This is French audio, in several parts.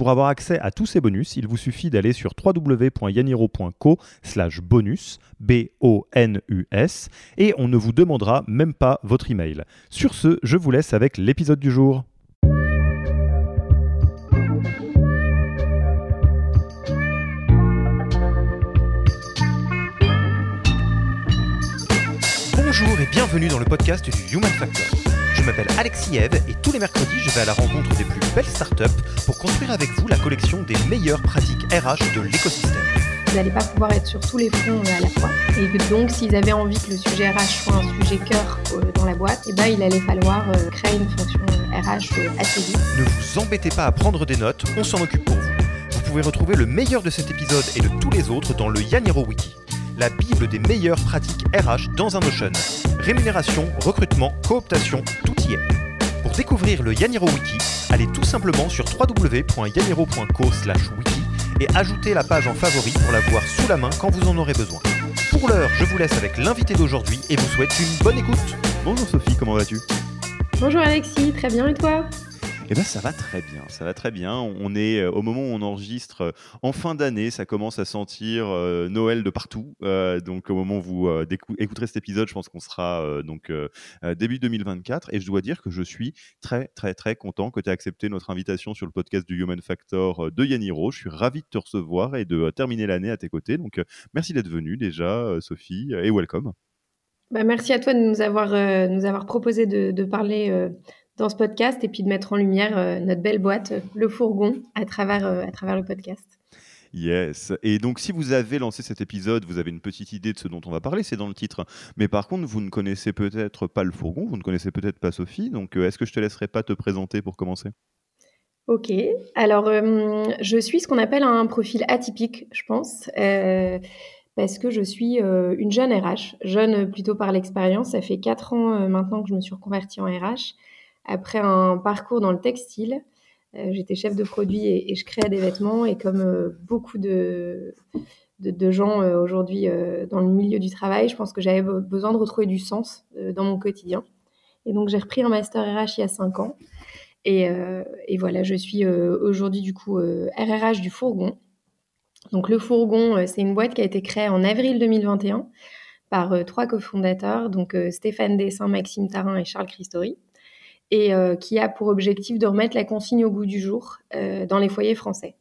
Pour avoir accès à tous ces bonus, il vous suffit d'aller sur www.yaniro.co slash bonus, B-O-N-U-S, et on ne vous demandera même pas votre email. Sur ce, je vous laisse avec l'épisode du jour. Bonjour et bienvenue dans le podcast du Human Factor. Je m'appelle Alexis Eve et tous les mercredis, je vais à la rencontre des plus belles startups pour construire avec vous la collection des meilleures pratiques RH de l'écosystème. Vous n'allez pas pouvoir être sur tous les fronts à la fois. Et donc, s'ils avaient envie que le sujet RH soit un sujet cœur euh, dans la boîte, eh ben, il allait falloir euh, créer une fonction RH euh, assez vite. Ne vous embêtez pas à prendre des notes, on s'en occupe pour vous. Vous pouvez retrouver le meilleur de cet épisode et de tous les autres dans le Yaniro Wiki, la bible des meilleures pratiques RH dans un Notion. Rémunération, recrutement, cooptation, tout y est. Pour découvrir le Yaniro Wiki, allez tout simplement sur www.yaniro.co/wiki et ajoutez la page en favori pour la voir sous la main quand vous en aurez besoin. Pour l'heure, je vous laisse avec l'invité d'aujourd'hui et vous souhaite une bonne écoute. Bonjour Sophie, comment vas-tu? Bonjour Alexis, très bien et toi? Eh bien, ça va très bien, ça va très bien. On est euh, au moment où on enregistre euh, en fin d'année, ça commence à sentir euh, Noël de partout. donc, au moment où vous écouterez cet épisode, je pense qu'on sera donc début 2024. Et je dois dire que je suis très, très, très content que tu aies accepté notre invitation sur le podcast du Human Factor de Yaniro. Je suis ravi de te recevoir et de terminer l'année à tes côtés. Donc, merci d'être venue déjà, Sophie, et welcome. Bah, merci à toi de nous avoir, nous avoir proposé de, de parler dans ce podcast et puis de mettre en lumière euh, notre belle boîte, le fourgon, à travers, euh, à travers le podcast. Yes. Et donc, si vous avez lancé cet épisode, vous avez une petite idée de ce dont on va parler, c'est dans le titre. Mais par contre, vous ne connaissez peut-être pas le fourgon, vous ne connaissez peut-être pas Sophie. Donc, euh, est-ce que je te laisserai pas te présenter pour commencer? Ok. Alors, je suis ce qu'on appelle un profil atypique, je pense. parce que je suis une jeune RH, jeune plutôt par l'expérience. Ça fait quatre ans maintenant que je me suis reconvertie en RH après un parcours dans le textile. Euh, j'étais chef de produit et, je créais des vêtements. Et comme euh, beaucoup de, de, gens euh, aujourd'hui dans le milieu du travail, je pense que j'avais besoin de retrouver du sens dans mon quotidien. Et donc, j'ai repris un master RH il y a cinq ans. Et, voilà, je suis aujourd'hui du coup RRH du Fourgon. Donc, le Fourgon, c'est une boîte qui a été créée en avril 2021 par trois cofondateurs, donc Stéphane Dessin, Maxime Tarin et Charles Christori et euh, qui a pour objectif de remettre la consigne au goût du jour euh, dans les foyers français.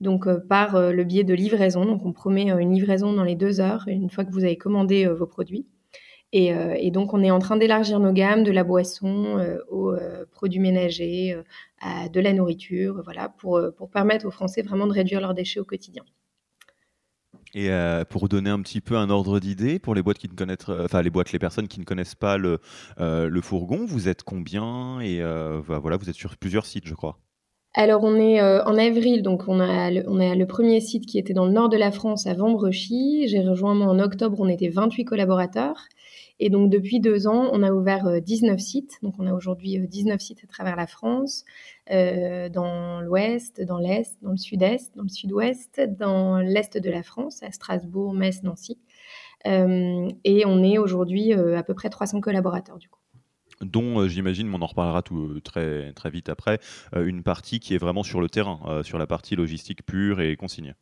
Donc euh, par le biais de livraison, donc on promet une livraison dans les deux heures une fois que vous avez commandé vos produits. Et, donc on est en train d'élargir nos gammes de la boisson aux produits ménagers, à de la nourriture, voilà, pour, pour permettre aux Français vraiment de réduire leurs déchets au quotidien. Et euh, pour donner un petit peu un ordre d'idée pour les boîtes qui ne connaissent, euh, enfin les boîtes, les personnes qui ne connaissent pas le, euh, fourgon, vous êtes combien? Et bah, voilà, vous êtes sur plusieurs sites, je crois. Alors on est en avril, donc on a, le, on a le premier site qui était dans le nord de la France à Vambrechy. J'ai rejoint moi en octobre, on était 28 collaborateurs. Et donc depuis deux ans, on a ouvert 19 sites. Donc on a aujourd'hui 19 sites à travers la France. Euh, dans l'ouest, dans l'est, dans le sud-est, dans le sud-ouest, dans l'est de la France, à Strasbourg, Metz, Nancy. Euh, et on est aujourd'hui euh, à peu près 300 collaborateurs du coup dont j'imagine, mais on en reparlera tout, très, très vite après, une partie qui est vraiment sur le terrain, sur la partie logistique pure et consignée.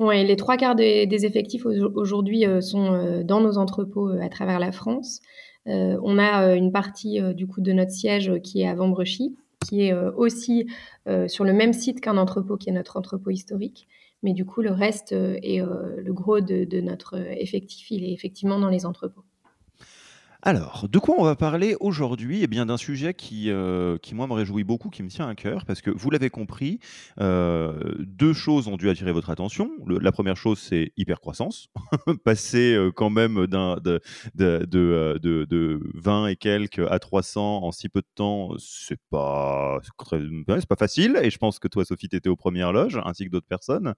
Les trois quarts des, effectifs aujourd'hui sont dans nos entrepôts à travers la France. on a une partie du coup de notre siège qui est à Vambrechy, qui est euh, aussi euh, sur le même site qu'un entrepôt qui est notre entrepôt historique. Mais du coup, le reste euh, et le gros de, notre effectif, il est effectivement dans les entrepôts. Alors, de quoi on va parler aujourd'hui? Eh bien, d'un sujet qui, euh, qui, moi, me réjouit beaucoup, qui me tient à cœur, parce que vous l'avez compris, euh, deux choses ont dû attirer votre attention. la première chose, c'est hypercroissance. Passer euh, quand même de, de, de, de, 20 et quelques à 300 en si peu de temps, c'est pas, pas facile. Et je pense que toi, Sophie, tu étais aux premières loges, ainsi que d'autres personnes.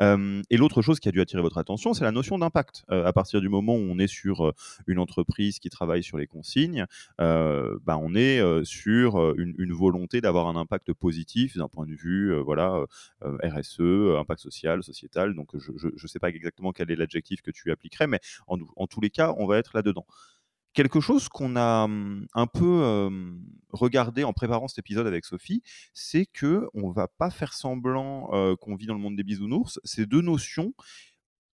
et l'autre chose qui a dû attirer votre attention, c'est la notion d'impact. à partir du moment où on est sur une entreprise qui travaille sur les consignes, euh, bah, on est euh, sur euh, une, volonté d'avoir un impact positif d'un point de vue voilà, RSE, impact social, sociétal. Donc je ne sais pas exactement quel est l'adjectif que tu appliquerais, mais en, tous les cas, on va être là-dedans quelque chose qu'on a hum, un peu regardé en préparant cet épisode avec Sophie, c'est que on va pas faire semblant qu'on vit dans le monde des bisounours. Ces deux notions,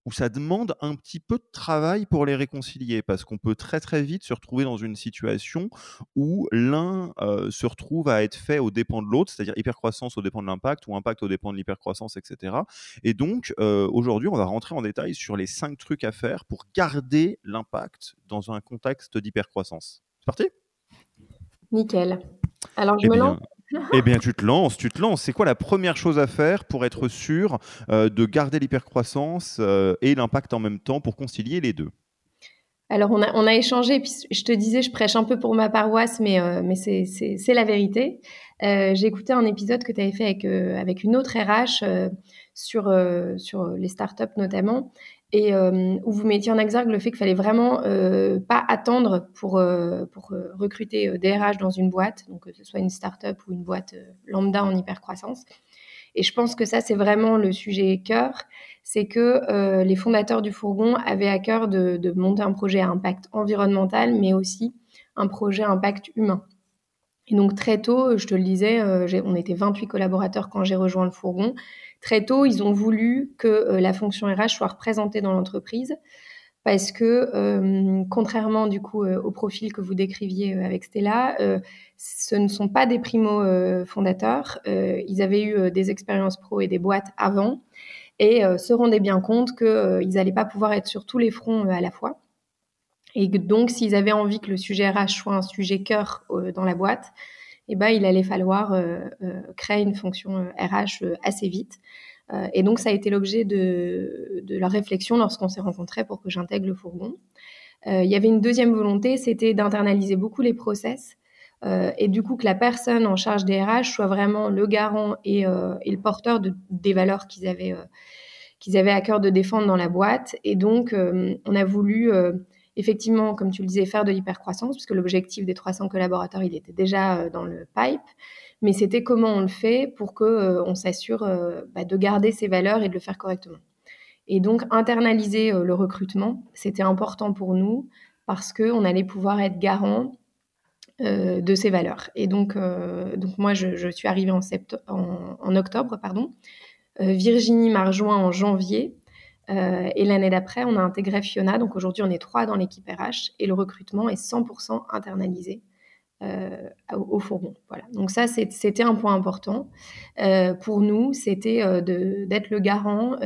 où ça demande un petit peu de travail pour les réconcilier, parce qu'on peut très très vite se retrouver dans une situation où l'un se retrouve à être fait au dépens de l'autre, c'est-à-dire hypercroissance au dépens de l'impact ou impact au dépens de l'hypercroissance, etc. Et donc aujourd'hui, on va rentrer en détail sur les cinq trucs à faire pour garder l'impact dans un contexte d'hypercroissance. C'est parti? Nickel. Alors je eh me lance eh bien, tu te lances, tu te lances. C'est quoi la première chose à faire pour être sûr euh, de garder l'hypercroissance euh, et l'impact en même temps pour concilier les deux? Alors, on a, on a échangé, puis je te disais, je prêche un peu pour ma paroisse, mais, euh, c'est la vérité. J'ai écouté un épisode que tu avais fait avec, avec une autre RH sur les startups notamment, et euh, où vous mettiez en exergue le fait qu'il fallait vraiment euh, pas attendre pour, euh, recruter des dans une boîte, donc que ce soit une start-up ou une boîte lambda en hypercroissance. Et je pense que ça, c'est vraiment le sujet cœur, c'est que les fondateurs du fourgon avaient à cœur de, monter un projet à impact environnemental, mais aussi un projet à impact humain. Et donc très tôt, je te le disais, on était 28 collaborateurs quand j'ai rejoint le fourgon. Très tôt, ils ont voulu que euh, la fonction RH soit représentée dans l'entreprise parce que euh, contrairement du coup euh, au profil que vous décriviez avec Stella, ce ne sont pas des primo fondateurs. ils avaient eu des expériences pro et des boîtes avant et se rendaient bien compte qu'ils n'allaient pas pouvoir être sur tous les fronts à la fois. Et donc, s'ils avaient envie que le sujet RH soit un sujet cœur dans la boîte, eh ben, il allait falloir euh, euh, créer une fonction RH euh, assez vite. et donc, ça a été l'objet de, de la réflexion lorsqu'on s'est rencontrés pour que j'intègre le fourgon. il y avait une deuxième volonté, c'était d'internaliser beaucoup les process. et du coup que la personne en charge des RH soit vraiment le garant et, le porteur de, des valeurs qu'ils avaient, qu'ils avaient à cœur de défendre dans la boîte. Et donc, on a voulu effectivement, comme tu le disais, faire de l'hypercroissance, puisque l'objectif des 300 collaborateurs, il était déjà euh, dans le pipe. Mais c'était comment on le fait pour qu'on euh, s'assure euh, bah, de garder ces valeurs et de le faire correctement. Et donc, internaliser le recrutement, c'était important pour nous parce qu'on allait pouvoir être garant de ces valeurs. Et donc, donc moi, je, suis arrivée en octobre. pardon. Virginie m'a rejoint en janvier. Euh, et l'année d'après, on a intégré Fiona. Donc aujourd'hui, on est trois dans l'équipe RH et le recrutement est 100% internalisé euh, au, fourgon. Voilà. Donc ça, c'était un point important euh, pour nous. C'était d'être le garant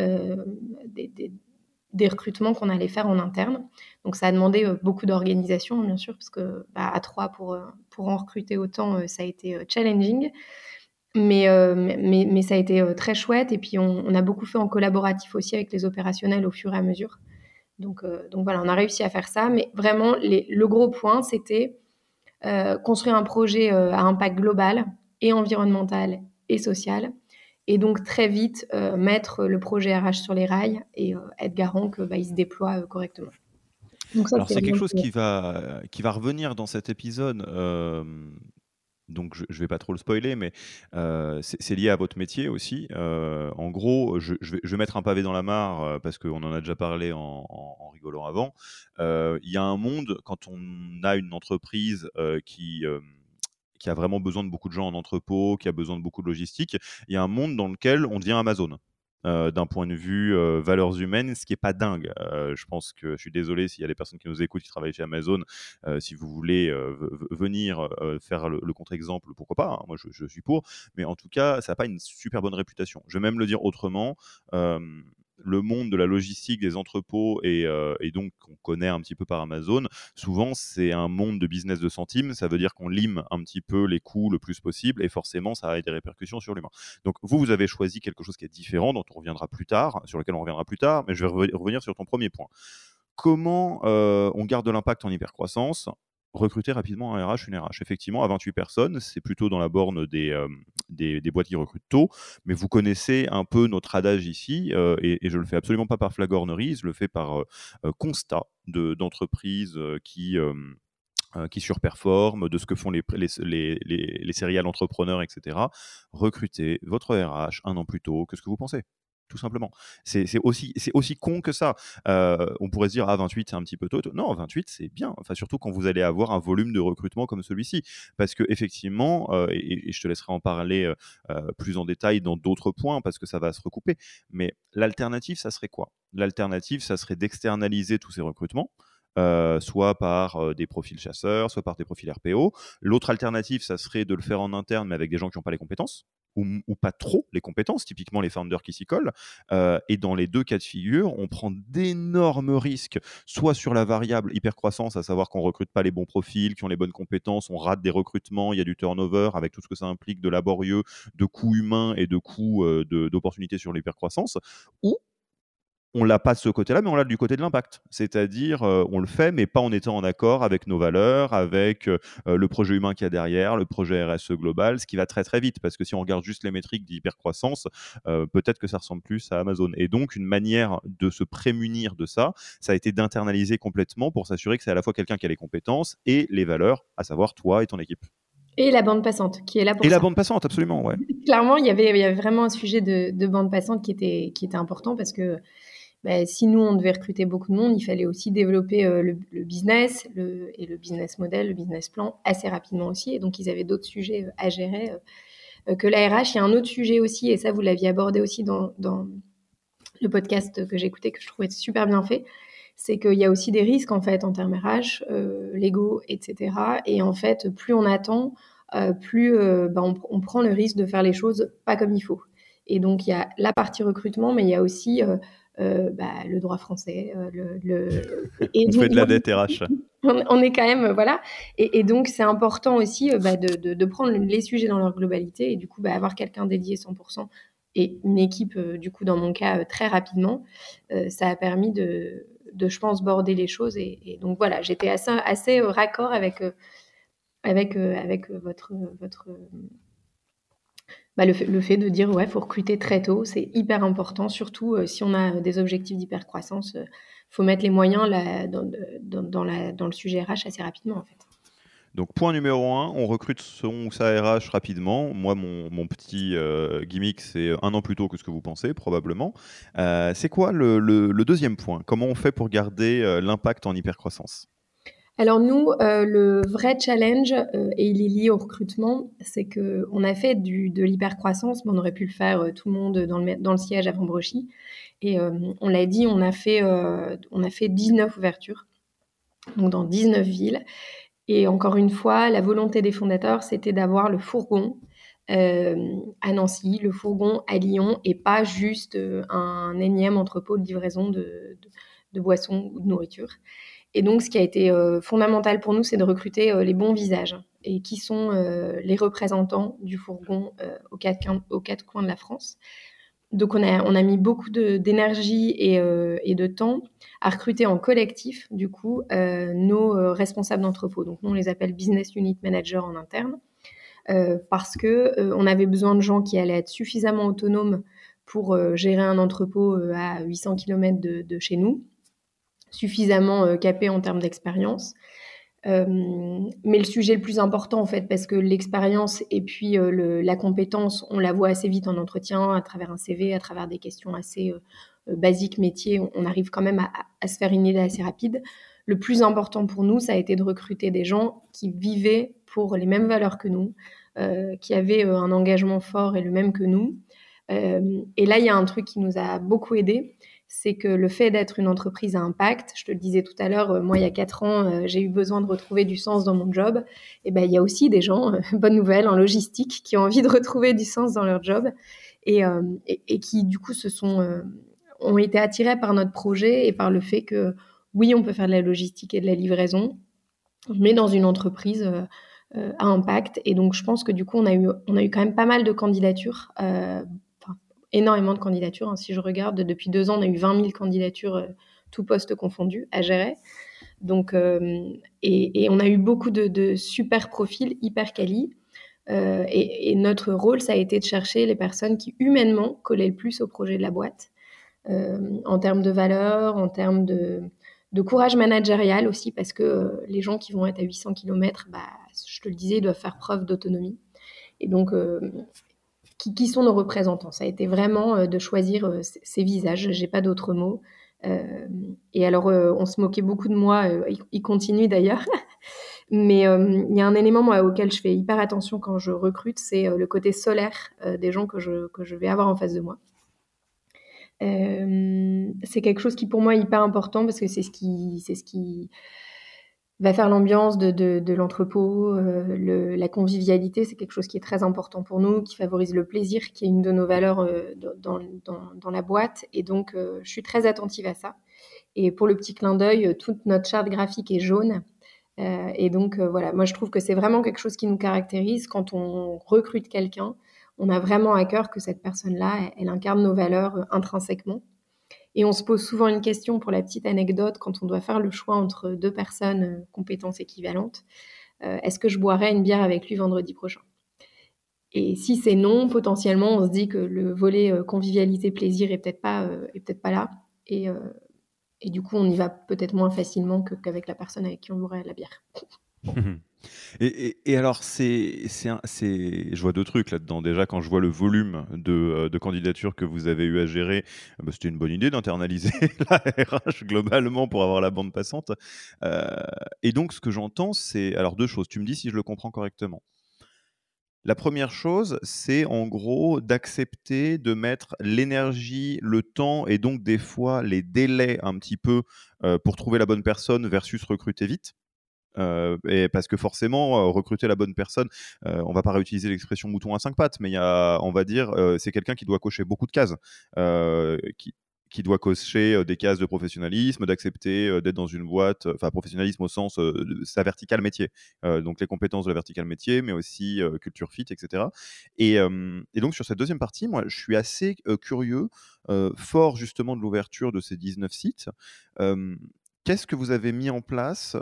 des, recrutements qu'on allait faire en interne. Donc ça a demandé beaucoup d'organisation, bien sûr, parce que bah, à trois pour pour en recruter autant, ça a été challenging. Euh, mais, mais, ça a été euh, très chouette. Et puis, on, a beaucoup fait en collaboratif aussi avec les opérationnels au fur et à mesure. Donc, euh, donc voilà, on a réussi à faire ça. Mais vraiment, le gros point, c'était construire un projet à impact global et environnemental et social. Et donc, très vite, mettre le projet RH sur les rails et être garant qu'il bah, se déploie correctement. Alors, c'est quelque chose qui va, qui va revenir dans cet épisode donc je ne vais pas trop le spoiler, mais euh, c'est lié à votre métier aussi. Euh, en gros, je, vais, mettre un pavé dans la mare euh, parce qu'on en a déjà parlé en, rigolant avant. Il y a un monde, quand on a une entreprise qui qui a vraiment besoin de beaucoup de gens en entrepôt, qui a besoin de beaucoup de logistique, il y a un monde dans lequel on devient Amazon. Euh, d'un point de vue euh, valeurs humaines, ce qui n'est pas dingue. Euh, je pense que je suis désolé s'il y a des personnes qui nous écoutent qui travaillent chez Amazon. si vous voulez venir faire le, contre-exemple, pourquoi pas hein, Moi, je, suis pour. Mais en tout cas, ça n'a pas une super bonne réputation. Je vais même le dire autrement le monde de la logistique, des entrepôts et, et donc qu'on connaît un petit peu par Amazon, souvent c'est un monde de business de centimes. Ça veut dire qu'on lime un petit peu les coûts le plus possible et forcément ça a des répercussions sur l'humain. Donc vous, vous avez choisi quelque chose qui est différent, dont on reviendra plus tard, sur lequel on reviendra plus tard, mais je vais revenir sur ton premier point. Comment on garde de l'impact en hypercroissance recruter rapidement un RH, une RH. Effectivement, à 28 personnes, c'est plutôt dans la borne des, des, boîtes qui recrutent tôt, mais vous connaissez un peu notre adage ici, et, je le fais absolument pas par flagornerie, je le fais par constat d'entreprises qui qui surperforment, de ce que font les, les, entrepreneurs, etc. Recrutez votre RH un an plus tôt que ce que vous pensez tout simplement. C'est aussi, con que ça. Euh, on pourrait se dire, ah, 28, c'est un petit peu tôt. Non, 28, c'est bien. Enfin, surtout quand vous allez avoir un volume de recrutement comme celui-ci. Parce que, effectivement, euh, et, je te laisserai en parler euh, plus en détail dans d'autres points, parce que ça va se recouper. Mais l'alternative, ça serait quoi? L'alternative, ça serait d'externaliser tous ces recrutements. soit par des profils chasseurs, soit par des profils RPO. L'autre alternative, ça serait de le faire en interne, mais avec des gens qui n'ont pas les compétences ou, pas trop les compétences, typiquement les founders qui s'y collent. Euh, et dans les deux cas de figure, on prend d'énormes risques, soit sur la variable hypercroissance, à savoir qu'on recrute pas les bons profils, qui ont les bonnes compétences, on rate des recrutements, il y a du turnover avec tout ce que ça implique de laborieux, de coûts humains et de coûts euh, d'opportunités sur l'hypercroissance, ou on l'a pas de ce côté-là, mais on l'a du côté de l'impact. C'est-à-dire, euh, on le fait, mais pas en étant en accord avec nos valeurs, avec euh, le projet humain qu'il y a derrière, le projet RSE global, ce qui va très très vite. Parce que si on regarde juste les métriques d'hypercroissance, euh, peut-être que ça ressemble plus à Amazon. Et donc, une manière de se prémunir de ça, ça a été d'internaliser complètement pour s'assurer que c'est à la fois quelqu'un qui a les compétences et les valeurs, à savoir toi et ton équipe. Et la bande passante, qui est là pour Et la bande passante, absolument, ouais. Clairement, il y avait, il y avait vraiment un sujet de, de bande passante qui était, qui était important parce que bah, si nous, on devait recruter beaucoup de monde, il fallait aussi développer euh, le, business et le business model, le business plan assez rapidement aussi. Et donc, ils avaient d'autres sujets euh, à gérer euh, que la. Il y a un autre sujet aussi, et ça, vous l'aviez abordé aussi dans, le podcast que j'écoutais, que je trouvais super bien fait. C'est qu'il y a aussi des risques, en fait, en termes RH, légaux, etc. Et en fait, plus on attend, plus bah, on, prend le risque de faire les choses pas comme il faut. Et donc, il y a la partie recrutement, mais il y a aussi bah, le droit français. Euh, le, Et on fait de la dette RH. On, est quand même, euh, voilà. Et, donc, c'est important aussi bah, de, prendre les sujets dans leur globalité et du coup, bah, avoir quelqu'un dédié 100% et une équipe, du coup, dans mon cas, très rapidement. ça a permis de, de, je pense, border les choses. Et, donc, voilà, j'étais assez, assez raccord avec, avec, avec votre, votre bah, le, fait, de dire ouais, faut recruter très tôt, c'est hyper important, surtout euh, si on a des objectifs d'hypercroissance. Il euh, faut mettre les moyens dans, dans, le sujet RH assez rapidement en fait. Donc point numéro un, on recrute son ou sa RH rapidement. Moi, mon, petit euh, gimmick, c'est un an plus tôt que ce que vous pensez, probablement. c'est quoi le, le, deuxième point? Comment on fait pour garder l'impact en hypercroissance? Alors nous, euh, le vrai challenge, euh, et il est lié au recrutement, c'est que on a fait du, de l'hypercroissance, mais on aurait pu le faire euh, tout le monde dans le, siège avant Brochy. Et on l'a dit, on a, fait, on a fait 19 ouvertures, donc dans 19 villes. Et encore une fois, la volonté des fondateurs, c'était d'avoir le fourgon à Nancy, le fourgon à Lyon, et pas juste un énième entrepôt de livraison de, de boissons ou de nourriture. Et donc, ce qui a été euh, fondamental pour nous, c'est de recruter euh, les bons visages et qui sont euh, les représentants du fourgon aux quatre, coins de la France. Donc, on a, mis beaucoup d'énergie et, de temps à recruter en collectif, du coup, nos responsables d'entrepôt. Donc, nous, on les appelle business unit manager en interne. parce que on avait besoin de gens qui allaient être suffisamment autonomes pour gérer un entrepôt à 800 km de chez nous, suffisamment euh, capé en termes d'expérience. Euh, mais le sujet le plus important, en fait, parce que l'expérience et puis euh, la compétence, on la voit assez vite en entretien, à travers un CV, à travers des questions assez basiques, métiers, on, arrive quand même à, se faire une idée assez rapide. Le plus important pour nous, ça a été de recruter des gens qui vivaient pour les mêmes valeurs que nous, qui avaient un engagement fort et le même que nous. et là, il y a un truc qui nous a beaucoup aidé, c'est que le fait d'être une entreprise à impact, je te le disais tout à l'heure, euh, moi il y a quatre ans, euh, j'ai eu besoin de retrouver du sens dans mon job. Et ben il y a aussi des gens, euh, bonne nouvelle, en logistique, qui ont envie de retrouver du sens dans leur job et, et, qui du coup se sont ont été attirés par notre projet et par le fait que oui, on peut faire de la logistique et de la livraison, mais dans une entreprise à impact. Et donc, je pense que du coup, on a eu, on a eu quand même pas mal de candidatures, énormément de candidatures. Hein. Si je regarde, depuis deux ans, on a eu 20 000 candidatures, tout poste confondu, à gérer. Donc, et, on a eu beaucoup de, super profils hyper quali. et, notre rôle, ça a été de chercher les personnes qui humainement collaient le plus au projet de la boîte, en termes de valeur, en termes de, courage managérial aussi, parce que euh, les gens qui vont être à 800 km, bah, je te le disais, doivent faire preuve d'autonomie. Et donc, euh, qui, sont nos représentants Ça a été vraiment euh, de choisir ces visages, j'ai pas d'autres mots. et alors, on se moquait beaucoup de moi, il, continue d'ailleurs. Mais il y a un élément auquel je fais hyper attention quand je recrute, c'est le côté solaire des gens que je, que je vais avoir en face de moi. Euh, c'est quelque chose qui pour moi est hyper important parce que c'est ce qui, c'est ce qui va faire l'ambiance de, de, l'entrepôt, euh, la convivialité, c'est quelque chose qui est très important pour nous, qui favorise le plaisir, qui est une de nos valeurs euh, dans, dans, dans, la boîte. Et donc, je suis très attentive à ça. Et pour le petit clin d'œil, toute notre charte graphique est jaune. et donc, voilà, moi, je trouve que c'est vraiment quelque chose qui nous caractérise quand on recrute quelqu'un on a vraiment à cœur que cette personne-là, elle, incarne nos valeurs euh, intrinsèquement. Et on se pose souvent une question pour la petite anecdote quand on doit faire le choix entre deux personnes euh, compétences équivalentes. Euh, est-ce que je boirai une bière avec lui vendredi prochain? Et si c'est non, potentiellement, on se dit que le volet convivialité plaisir est peut-être pas peut-être pas là. Et, du coup, on y va peut-être moins facilement qu'avec la personne avec qui on boirait la bière. Et, alors, je vois deux trucs là-dedans. Déjà, quand je vois le volume de, euh, candidatures que vous avez eu à gérer, euh, bah, c'était une bonne idée d'internaliser la RH globalement pour avoir la bande passante. Euh, et donc, ce que j'entends, c'est alors deux choses. Tu me dis si je le comprends correctement. La première chose, c'est en gros d'accepter de mettre l'énergie, le temps et donc des fois les délais un petit peu pour trouver la bonne personne versus recruter vite. Euh, et parce que forcément, euh, recruter la bonne personne, euh, on va pas réutiliser l'expression mouton à cinq pattes, mais y a, on va dire, c'est quelqu'un qui doit cocher beaucoup de cases, qui, qui doit cocher des cases de professionnalisme, d'accepter d'être dans une boîte, enfin professionnalisme au sens de sa verticale métier, donc les compétences de la verticale métier, mais aussi culture fit, etc. Et, et, donc sur cette deuxième partie, moi je suis assez curieux, fort justement de l'ouverture de ces 19 sites. Qu'est-ce que vous avez mis en place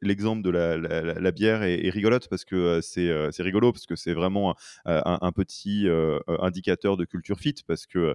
L'exemple de la, bière est, rigolote parce que c'est rigolo parce que c'est vraiment un, petit indicateur de culture fit parce que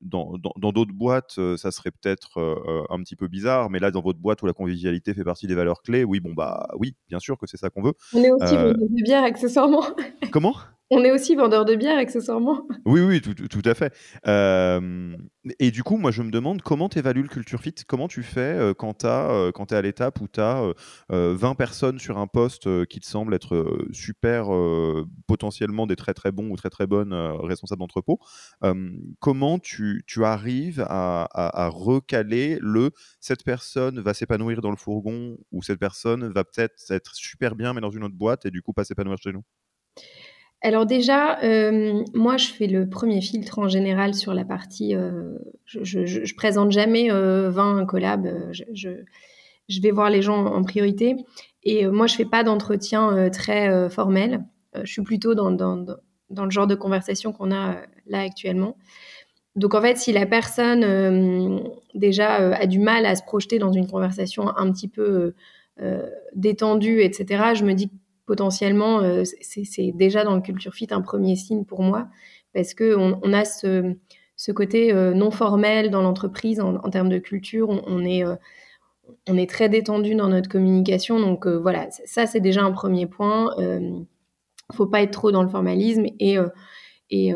dans d'autres boîtes ça serait peut-être un petit peu bizarre mais là dans votre boîte où la convivialité fait partie des valeurs clés oui bon bah oui bien sûr que c'est ça qu'on veut. On est aussi de bière accessoirement. Comment? On est aussi vendeur de bière, accessoirement. Oui, oui, tout, à fait. Euh, et du coup, moi, je me demande comment tu évalues le culture fit? Comment tu fais euh, quand tu euh, es à l'étape où tu as 20 personnes sur un poste qui te semble être super, potentiellement des très très bons ou très très bonnes responsables d'entrepôt Comment tu, arrives à, à, recaler le cette personne va s'épanouir dans le fourgon ou cette personne va peut-être être super bien mais dans une autre boîte et du coup pas s'épanouir chez nous? Alors déjà, euh, moi, je fais le premier filtre en général sur la partie. Euh, je, je, présente jamais euh, 20 collabs. Euh, je, je, vais voir les gens en priorité. Et moi, je fais pas d'entretien très formel. je suis plutôt dans, dans, dans, le genre de conversation qu'on a là actuellement. Donc en fait, si la personne déjà a du mal à se projeter dans une conversation un petit peu détendue, etc., je me dis potentiellement, euh, c'est déjà dans le culture fit un premier signe pour moi, parce qu'on on a ce, côté euh, non formel dans l'entreprise en, termes de culture. On, est, euh, on est très détendu dans notre communication. Donc voilà, ça c'est déjà un premier point. Il ne faut pas être trop dans le formalisme. Et, et,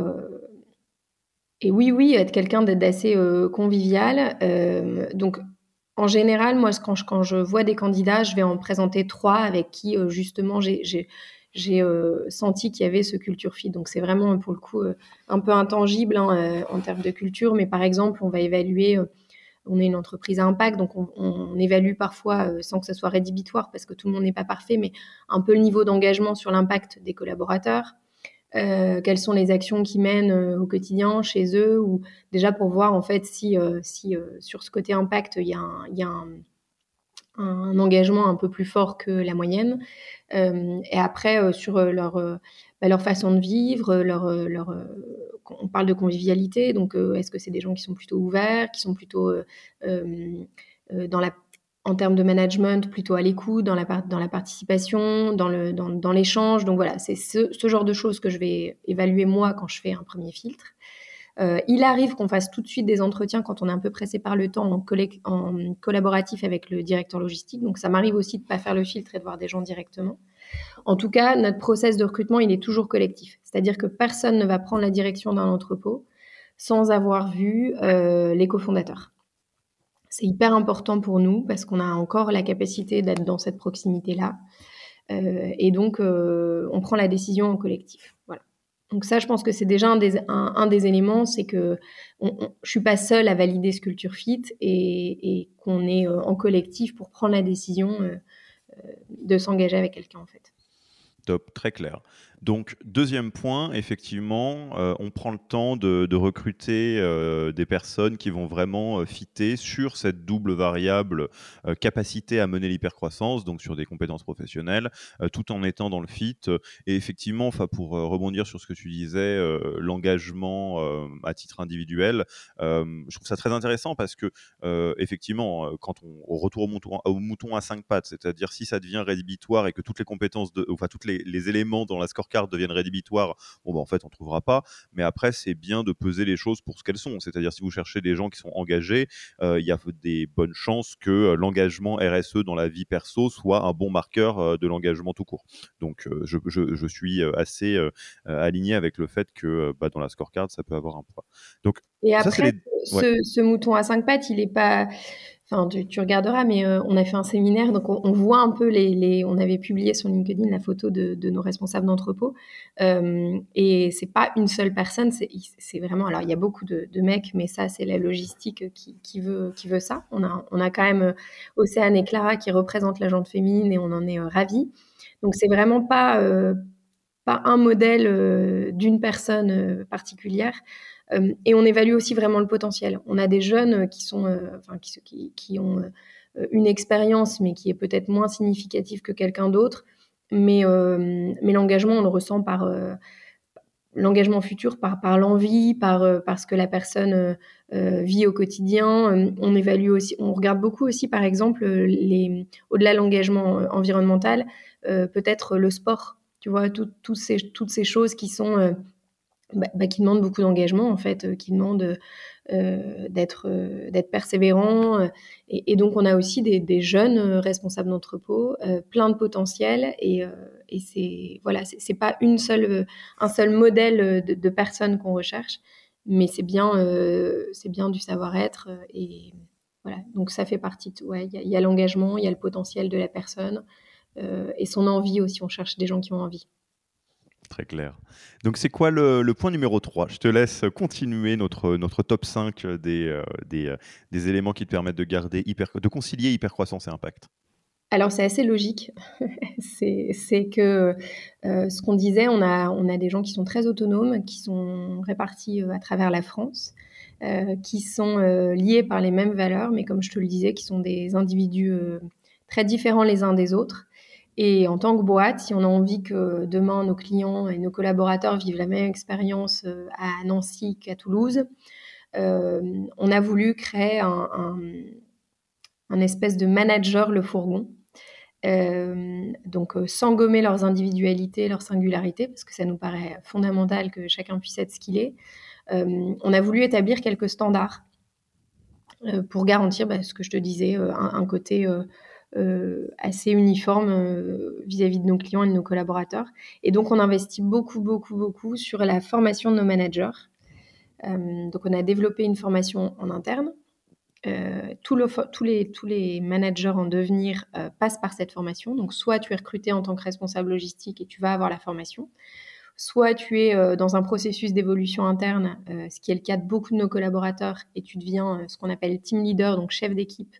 et oui, oui, être quelqu'un d'assez convivial. donc en général, moi, quand je, quand vois des candidats, je vais en présenter trois avec qui, euh, justement, j'ai euh, senti qu'il y avait ce culture fit. Donc, c'est vraiment, pour le coup, euh, un peu intangible hein, en termes de culture. Mais par exemple, on va évaluer, on est une entreprise à impact, donc on, évalue parfois, sans que ce soit rédhibitoire, parce que tout le monde n'est pas parfait, mais un peu le niveau d'engagement sur l'impact des collaborateurs. Quelles sont les actions qu'ils mènent au quotidien chez eux, ou déjà pour voir en fait si, si sur ce côté impact, il y a un, y a un engagement un peu plus fort que la moyenne. Euh, et après, euh, sur euh, leur, bah, leur façon de vivre, leur, leur, on parle de convivialité, donc est-ce que c'est des gens qui sont plutôt ouverts, qui sont plutôt dans la en termes de management, plutôt à l'écoute, dans la, dans la participation, dans, le, dans, dans l'échange. Donc voilà, c'est ce, ce, genre de choses que je vais évaluer moi quand je fais un premier filtre. Euh, il arrive qu'on fasse tout de suite des entretiens quand on est un peu pressé par le temps en, en collaboratif avec le directeur logistique. Donc ça m'arrive aussi de ne pas faire le filtre et de voir des gens directement. En tout cas, notre process de recrutement, il est toujours collectif. C'est-à-dire que personne ne va prendre la direction d'un entrepôt sans avoir vu euh, les cofondateurs. C'est hyper important pour nous parce qu'on a encore la capacité d'être dans cette proximité-là. Euh, et donc, on prend la décision en collectif. Voilà. Donc ça, je pense que c'est déjà un des, éléments, c'est que je ne suis pas seule à valider ce culture fit et, qu'on est euh, en collectif pour prendre la décision euh, euh, de s'engager avec quelqu'un en fait. Top, très clair. Donc, deuxième point, effectivement, euh, on prend le temps de, recruter euh, des personnes qui vont vraiment euh, fitter sur cette double variable capacité à mener l'hypercroissance, donc sur des compétences professionnelles, tout en étant dans le fit. Et effectivement, pour rebondir sur ce que tu disais, l'engagement à titre individuel, je trouve ça très intéressant parce que, effectivement, quand on, retourne au mouton, à cinq pattes, c'est-à-dire si ça devient rédhibitoire et que toutes les compétences, enfin, tous les, les éléments dans la score deviennent rédhibitoires, bon, bah, en fait, on trouvera pas. Mais après, c'est bien de peser les choses pour ce qu'elles sont. C'est-à-dire, si vous cherchez des gens qui sont engagés, euh, il y a des bonnes chances que euh, l'engagement RSE dans la vie perso soit un bon marqueur euh, de l'engagement tout court. Donc, je, je, suis assez aligné avec le fait que bah, dans la scorecard, ça peut avoir un poids. Donc, et après, ce, ce, mouton à cinq pattes, il n'est pas Enfin, tu, regarderas, mais euh, on a fait un séminaire, donc on, voit un peu les, On avait publié sur LinkedIn la photo de, nos responsables d'entrepôt, euh, et c'est pas une seule personne, c'est vraiment. Alors, il y a beaucoup de, mecs, mais ça, c'est la logistique qui, veut qui veut ça. On a on a quand même euh, Océane et Clara qui représentent la jante féminine, et on en est ravis. Donc, c'est vraiment pas pas un modèle d'une personne particulière. Euh, et on évalue aussi vraiment le potentiel. On a des jeunes qui sont, euh, enfin, qui, ont euh, une expérience, mais qui est peut-être moins significative que quelqu'un d'autre. Mais, l'engagement, on le ressent par l'engagement futur, par, l'envie, par, par ce que la personne vit au quotidien. On évalue aussi, on regarde beaucoup aussi, par exemple, les, au-delà de l'engagement environnemental, peut-être le sport. Tu vois, ces, toutes ces choses qui sont bah, bah, qui demande beaucoup d'engagement en fait, euh, qui demande euh, d'être euh, persévérant. Et, donc on a aussi des, jeunes responsables d'entrepôt, plein de potentiel et, et c'est voilà, c'est pas une seule un seul modèle de, personnes qu'on recherche, mais c'est bien c'est bien du savoir-être et voilà. Donc ça fait partie de ouais, il y a, l'engagement, il y a le potentiel de la personne et son envie aussi. On cherche des gens qui ont envie. Très clair. Donc, c'est quoi le, point numéro 3 Je te laisse continuer notre, notre top 5 des, euh, euh, des, éléments qui te permettent de, garder hyper, de concilier hypercroissance et impact. Alors, c'est assez logique. c'est que euh, ce qu'on disait, on a, on a des gens qui sont très autonomes, qui sont répartis à travers la France, qui sont liés par les mêmes valeurs, mais comme je te le disais, qui sont des individus très différents les uns des autres. Et en tant que boîte, si on a envie que demain nos clients et nos collaborateurs vivent la même expérience euh, à Nancy qu'à Toulouse, euh, on a voulu créer un, espèce de manager le fourgon. Euh, donc sans gommer leurs individualités, leurs singularités, parce que ça nous paraît fondamental que chacun puisse être ce qu'il est. on a voulu établir quelques standards pour garantir bah, ce que je te disais, un, côté assez uniforme euh, vis-à-vis de nos clients et de nos collaborateurs. Et donc, on investit beaucoup, beaucoup, beaucoup sur la formation de nos managers. Euh, donc, on a développé une formation en interne. tous les managers en devenir passent par cette formation. Donc, soit tu es recruté en tant que responsable logistique et tu vas avoir la formation, soit tu es dans un processus d'évolution interne, ce qui est le cas de beaucoup de nos collaborateurs, et tu deviens ce qu'on appelle team leader, donc chef d'équipe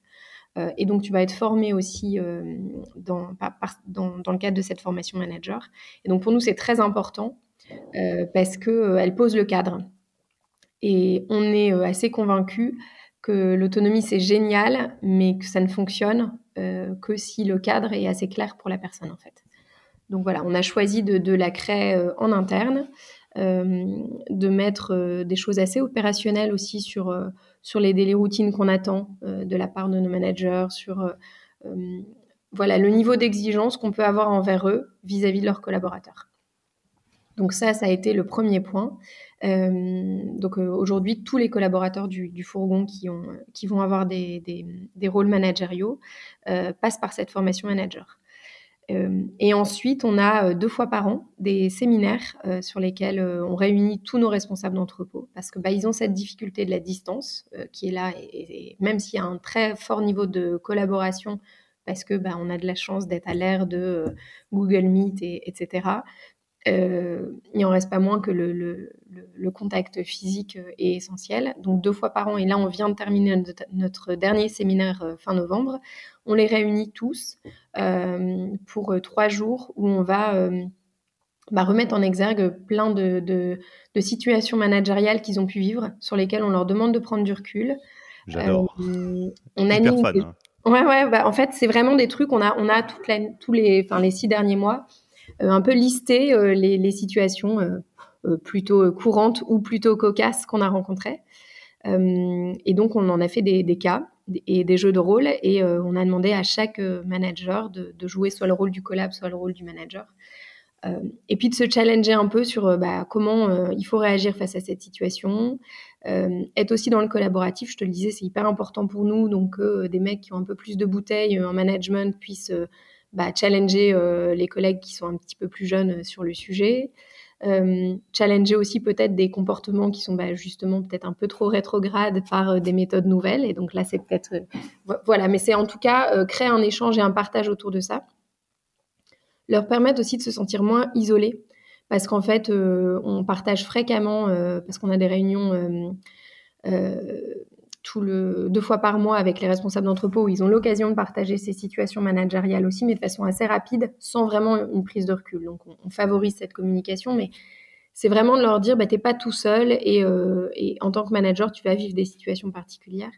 euh, et donc, tu vas être formé aussi euh, dans, dans, le cadre de cette formation manager. Et donc, pour nous, c'est très important parce qu'elle pose le cadre. Et on est assez convaincu que l'autonomie, c'est génial, mais que ça ne fonctionne que si le cadre est assez clair pour la personne, en fait. Donc voilà, on a choisi de, la créer en interne, de mettre des choses assez opérationnelles aussi sur, sur les délais routines qu'on attend de la part de nos managers, sur voilà, le niveau d'exigence qu'on peut avoir envers eux vis-à-vis de leurs collaborateurs. Donc ça, ça a été le premier point. Euh, donc euh, aujourd'hui, tous les collaborateurs du, fourgon qui, ont, qui vont avoir des, rôles managériaux euh, passent par cette formation manager. Et ensuite, on a deux fois par an des séminaires sur lesquels on réunit tous nos responsables d'entrepôt parce que bah, ils ont cette difficulté de la distance qui est là et même s'il y a un très fort niveau de collaboration parce que bah, on a de la chance d'être à l'ère de euh, Google Meet, et, etc. Euh, il n'en reste pas moins que le, contact physique euh, est essentiel. Donc deux fois par an, et là on vient de terminer notre, dernier séminaire fin novembre, on les réunit tous pour trois jours où on va bah, remettre en exergue plein de, situations managériales qu'ils ont pu vivre, sur lesquelles on leur demande de prendre du recul. J'adore. on anime fan, hein. Ouais, ouais, bah, en fait, c'est vraiment des trucs, on a, on a toute la, tous les, les six derniers mois, euh, un peu listé euh, les, situations euh, plutôt courantes ou plutôt cocasses qu'on a rencontrées. et donc, on en a fait des, cas et des jeux de rôle et on a demandé à chaque manager de, jouer soit le rôle du collab, soit le rôle du manager. et puis de se challenger un peu sur bah, comment il faut réagir face à cette situation, euh, être aussi dans le collaboratif, je te le disais, c'est hyper important pour nous. Donc, euh, des mecs qui ont un peu plus de bouteilles en management puissent euh, bah, challenger les collègues qui sont un petit peu plus jeunes sur le sujet. challenger aussi peut-être des comportements qui sont bah, justement peut-être un peu trop rétrogrades par des méthodes nouvelles. Et donc là, c'est peut-être... voilà, mais c'est en tout cas créer un échange et un partage autour de ça. Leur permettre aussi de se sentir moins isolés parce qu'en fait, euh, on partage fréquemment, euh, parce qu'on a des réunions euh, deux fois par mois avec les responsables d'entrepôt où ils ont l'occasion de partager ces situations managériales aussi, mais de façon assez rapide, sans vraiment une prise de recul. Donc, on, favorise cette communication, mais c'est vraiment de leur dire, bah, n'es pas tout seul et, en tant que manager, tu vas vivre des situations particulières.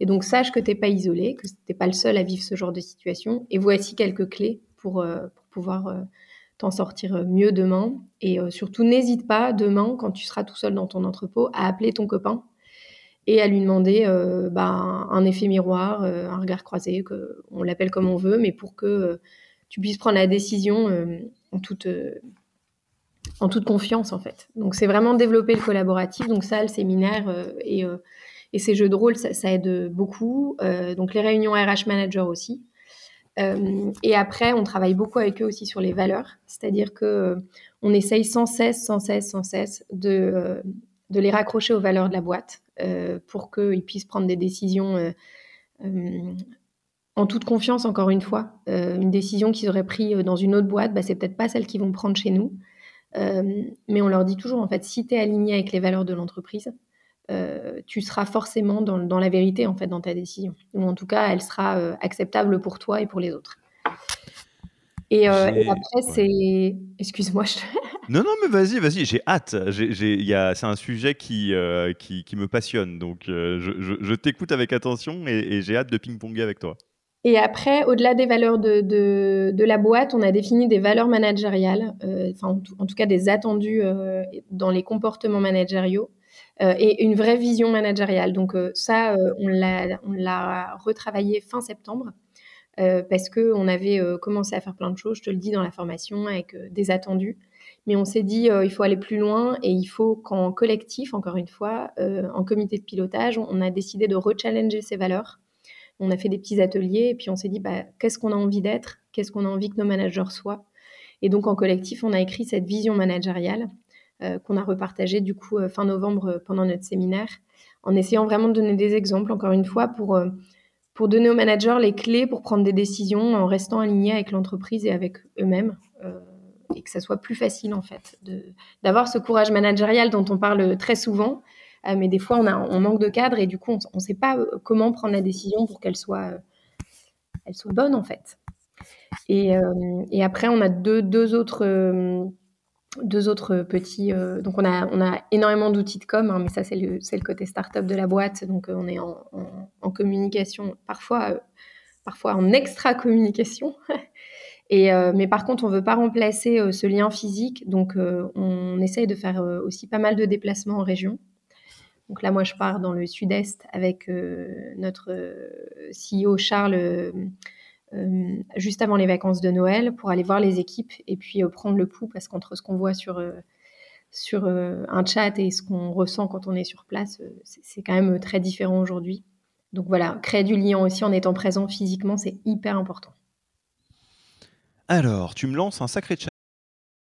Et donc, sache que tu n'es pas isolé, que tu n'es pas le seul à vivre ce genre de situation. Et voici quelques clés pour, pour pouvoir t'en sortir mieux demain. Et euh, surtout, n'hésite pas demain, quand tu seras tout seul dans ton entrepôt, à appeler ton copain et à lui demander euh, bah, un effet miroir, euh, un regard croisé, que on l'appelle comme on veut, mais pour que tu puisses prendre la décision en toute en toute confiance en fait. Donc c'est vraiment développer le collaboratif. Donc ça, le séminaire et, et, ces jeux de rôle, ça, ça aide beaucoup. donc les réunions RH manager aussi. Euh, et après, on travaille beaucoup avec eux aussi sur les valeurs, c'est-à-dire que euh, on essaye sans cesse, sans cesse, sans cesse de, euh, de les raccrocher aux valeurs de la boîte pour qu'ils puissent prendre des décisions en toute confiance, encore une fois. une décision qu'ils auraient prise dans une autre boîte, bah, c'est peut-être pas celle qu'ils vont prendre chez nous. mais on leur dit toujours, en fait, si tu es aligné avec les valeurs de l'entreprise, euh, tu seras forcément dans, la vérité en fait dans ta décision. Ou en tout cas, elle sera euh, acceptable pour toi et pour les autres. Et, euh, après, c'est. Excuse-moi. Je... non, non, mais vas-y, vas-y, j'ai hâte. C'est un sujet qui, qui, me passionne. Donc, je, t'écoute avec attention et, j'ai hâte de ping-ponger avec toi. Et après, au-delà des valeurs de, de, la boîte, on a défini des valeurs managériales, enfin, en, tout cas des attendus dans les comportements managériaux. Euh, et une vraie vision managériale. Donc euh, ça, euh, on l'a retravaillé fin septembre. Parce qu'on avait commencé à faire plein de choses, je te le dis, dans la formation, avec des attendus. Mais on s'est dit, il faut aller plus loin et il faut qu'en collectif, encore une fois, en comité de pilotage, on a décidé de rechallenger ces valeurs. On a fait des petits ateliers et puis on s'est dit, bah, qu'est-ce qu'on a envie d'être? Qu'est-ce qu'on a envie que nos managers soient? Et donc, en collectif, on a écrit cette vision managériale euh, qu'on a repartagé du coup euh, fin novembre euh, pendant notre séminaire, en essayant vraiment de donner des exemples, encore une fois, pour, pour donner aux managers les clés pour prendre des décisions en restant alignés avec l'entreprise et avec eux-mêmes. et que ça soit plus facile en fait d'avoir ce courage managérial dont on parle très souvent, mais des fois on, a, on manque de cadre et du coup on ne sait pas comment prendre la décision pour qu'elle soit, soit bonne en fait. Et, et, après on a deux, deux autres deux autres petits. Euh, donc, on a, on a énormément d'outils de com, hein, mais ça, c'est le, le, côté startup de la boîte. Donc, euh, on est en, communication, parfois, euh, parfois en extra communication. Et, mais par contre, on ne veut pas remplacer ce lien physique. Donc, on essaye de faire aussi pas mal de déplacements en région. Donc là, moi, je pars dans le sud-est avec notre CEO Charles euh, juste avant les vacances de Noël pour aller voir les équipes et puis euh, prendre le pouls parce qu'entre ce qu'on voit sur, euh, sur un chat et ce qu'on ressent quand on est sur place, c'est quand même très différent aujourd'hui. Donc voilà, créer du lien aussi en étant présent physiquement, c'est hyper important. Alors, tu me lances un sacré chat.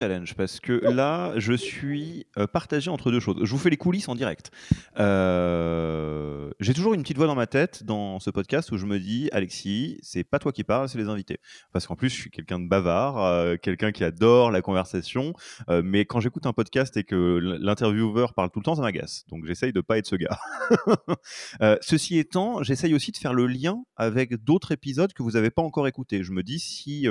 challenge parce que là, je suis euh, partagé entre deux choses. Je vous fais les coulisses en direct. Euh, j'ai toujours une petite voix dans ma tête dans ce podcast où je me dis, Alexis, c'est pas toi qui parles, c'est les invités. Parce qu'en plus, je suis quelqu'un de bavard, euh, quelqu'un qui adore la conversation. mais quand j'écoute un podcast et que l'intervieweur parle tout le temps, ça m'agace. Donc j'essaye de pas être ce gars. ceci étant, j'essaye aussi de faire le lien avec d'autres épisodes que vous n'avez pas encore écoutés. Je me dis, si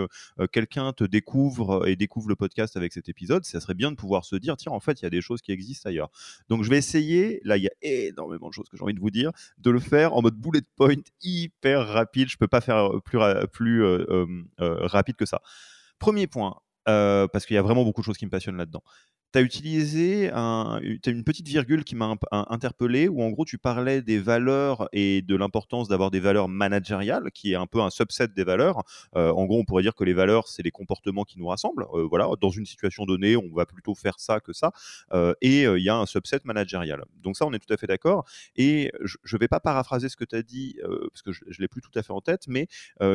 quelqu'un te découvre et découvre le podcast avec cet épisode, ça serait bien de pouvoir se dire, tiens, en fait, il y a des choses qui existent ailleurs. Donc, je vais essayer, là, il y a énormément de choses que j'ai envie de vous dire, de le faire en mode bullet point hyper rapide. Je peux pas faire euh, plus, plus euh, euh, rapide que ça. Premier point, parce qu'il y a vraiment beaucoup de choses qui me passionnent là-dedans tu as utilisé un, une petite virgule qui m'a interpellé, où en gros tu parlais des valeurs et de l'importance d'avoir des valeurs managériales, qui est un peu un subset des valeurs. Euh, en gros, on pourrait dire que les valeurs, c'est les comportements qui nous rassemblent. Euh, voilà, dans une situation donnée, on va plutôt faire ça que ça. Euh, et il y a un subset managérial. Donc ça, on est tout à fait d'accord. Et je ne vais pas paraphraser ce que tu as dit, parce que je ne l'ai plus tout à fait en tête, mais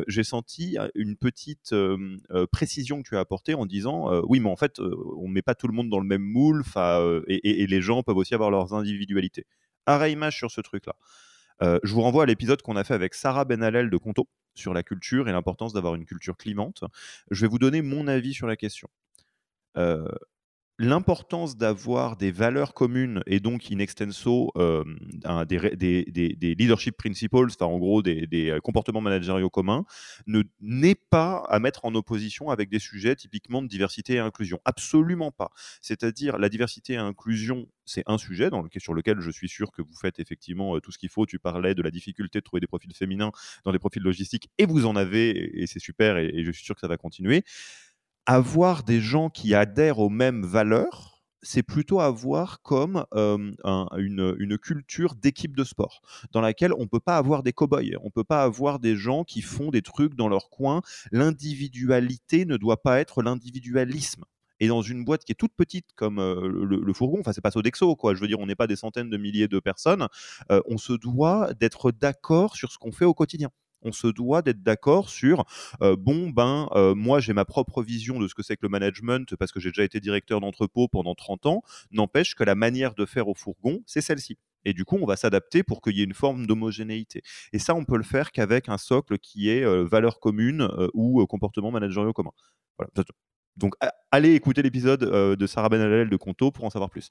j'ai senti une petite précision que tu as apportée en disant, oui, mais en fait, on ne met pas tout le monde dans le même moule, euh, et, les gens peuvent aussi avoir leurs individualités. Arrêt image sur ce truc-là. Euh, je vous renvoie à l'épisode qu'on a fait avec Sarah Benalel de Conto sur la culture et l'importance d'avoir une culture clivante. Je vais vous donner mon avis sur la question. Euh, l'importance d'avoir des valeurs communes et donc in extenso euh, des, leadership principles, enfin en gros des, euh, comportements managériaux communs, ne n'est pas à mettre en opposition avec des sujets typiquement de diversité et inclusion. Absolument pas. C'est-à-dire la diversité et inclusion, c'est un sujet sur lequel je suis sûr que vous faites effectivement euh, tout ce qu'il faut. Tu parlais de la difficulté de trouver des profils féminins dans des profils logistiques et vous en avez et c'est super et je suis sûr que ça va continuer avoir des gens qui adhèrent aux mêmes valeurs, c'est plutôt avoir comme une, culture d'équipe de sport, dans laquelle on ne peut pas avoir des cow-boys, on ne peut pas avoir des gens qui font des trucs dans leur coin. L'individualité ne doit pas être l'individualisme. Et dans une boîte qui est toute petite comme le, fourgon, enfin c'est pas Sodexo quoi, je veux dire on n'est pas des centaines de milliers de personnes, on se doit d'être d'accord sur ce qu'on fait au quotidien on se doit d'être d'accord sur bon ben moi j'ai ma propre vision de ce que c'est que le management parce que j'ai déjà été directeur d'entrepôt pendant 30 ans, n'empêche que la manière de faire au fourgon, c'est celle-ci. Et du coup, on va s'adapter pour qu'il y ait une forme d'homogénéité. Et ça, on peut le faire qu'avec un socle qui est valeur commune ou comportement managérial commun. Voilà. Donc, allez écouter l'épisode euh, de Sarah Benalel de Conto pour en savoir plus.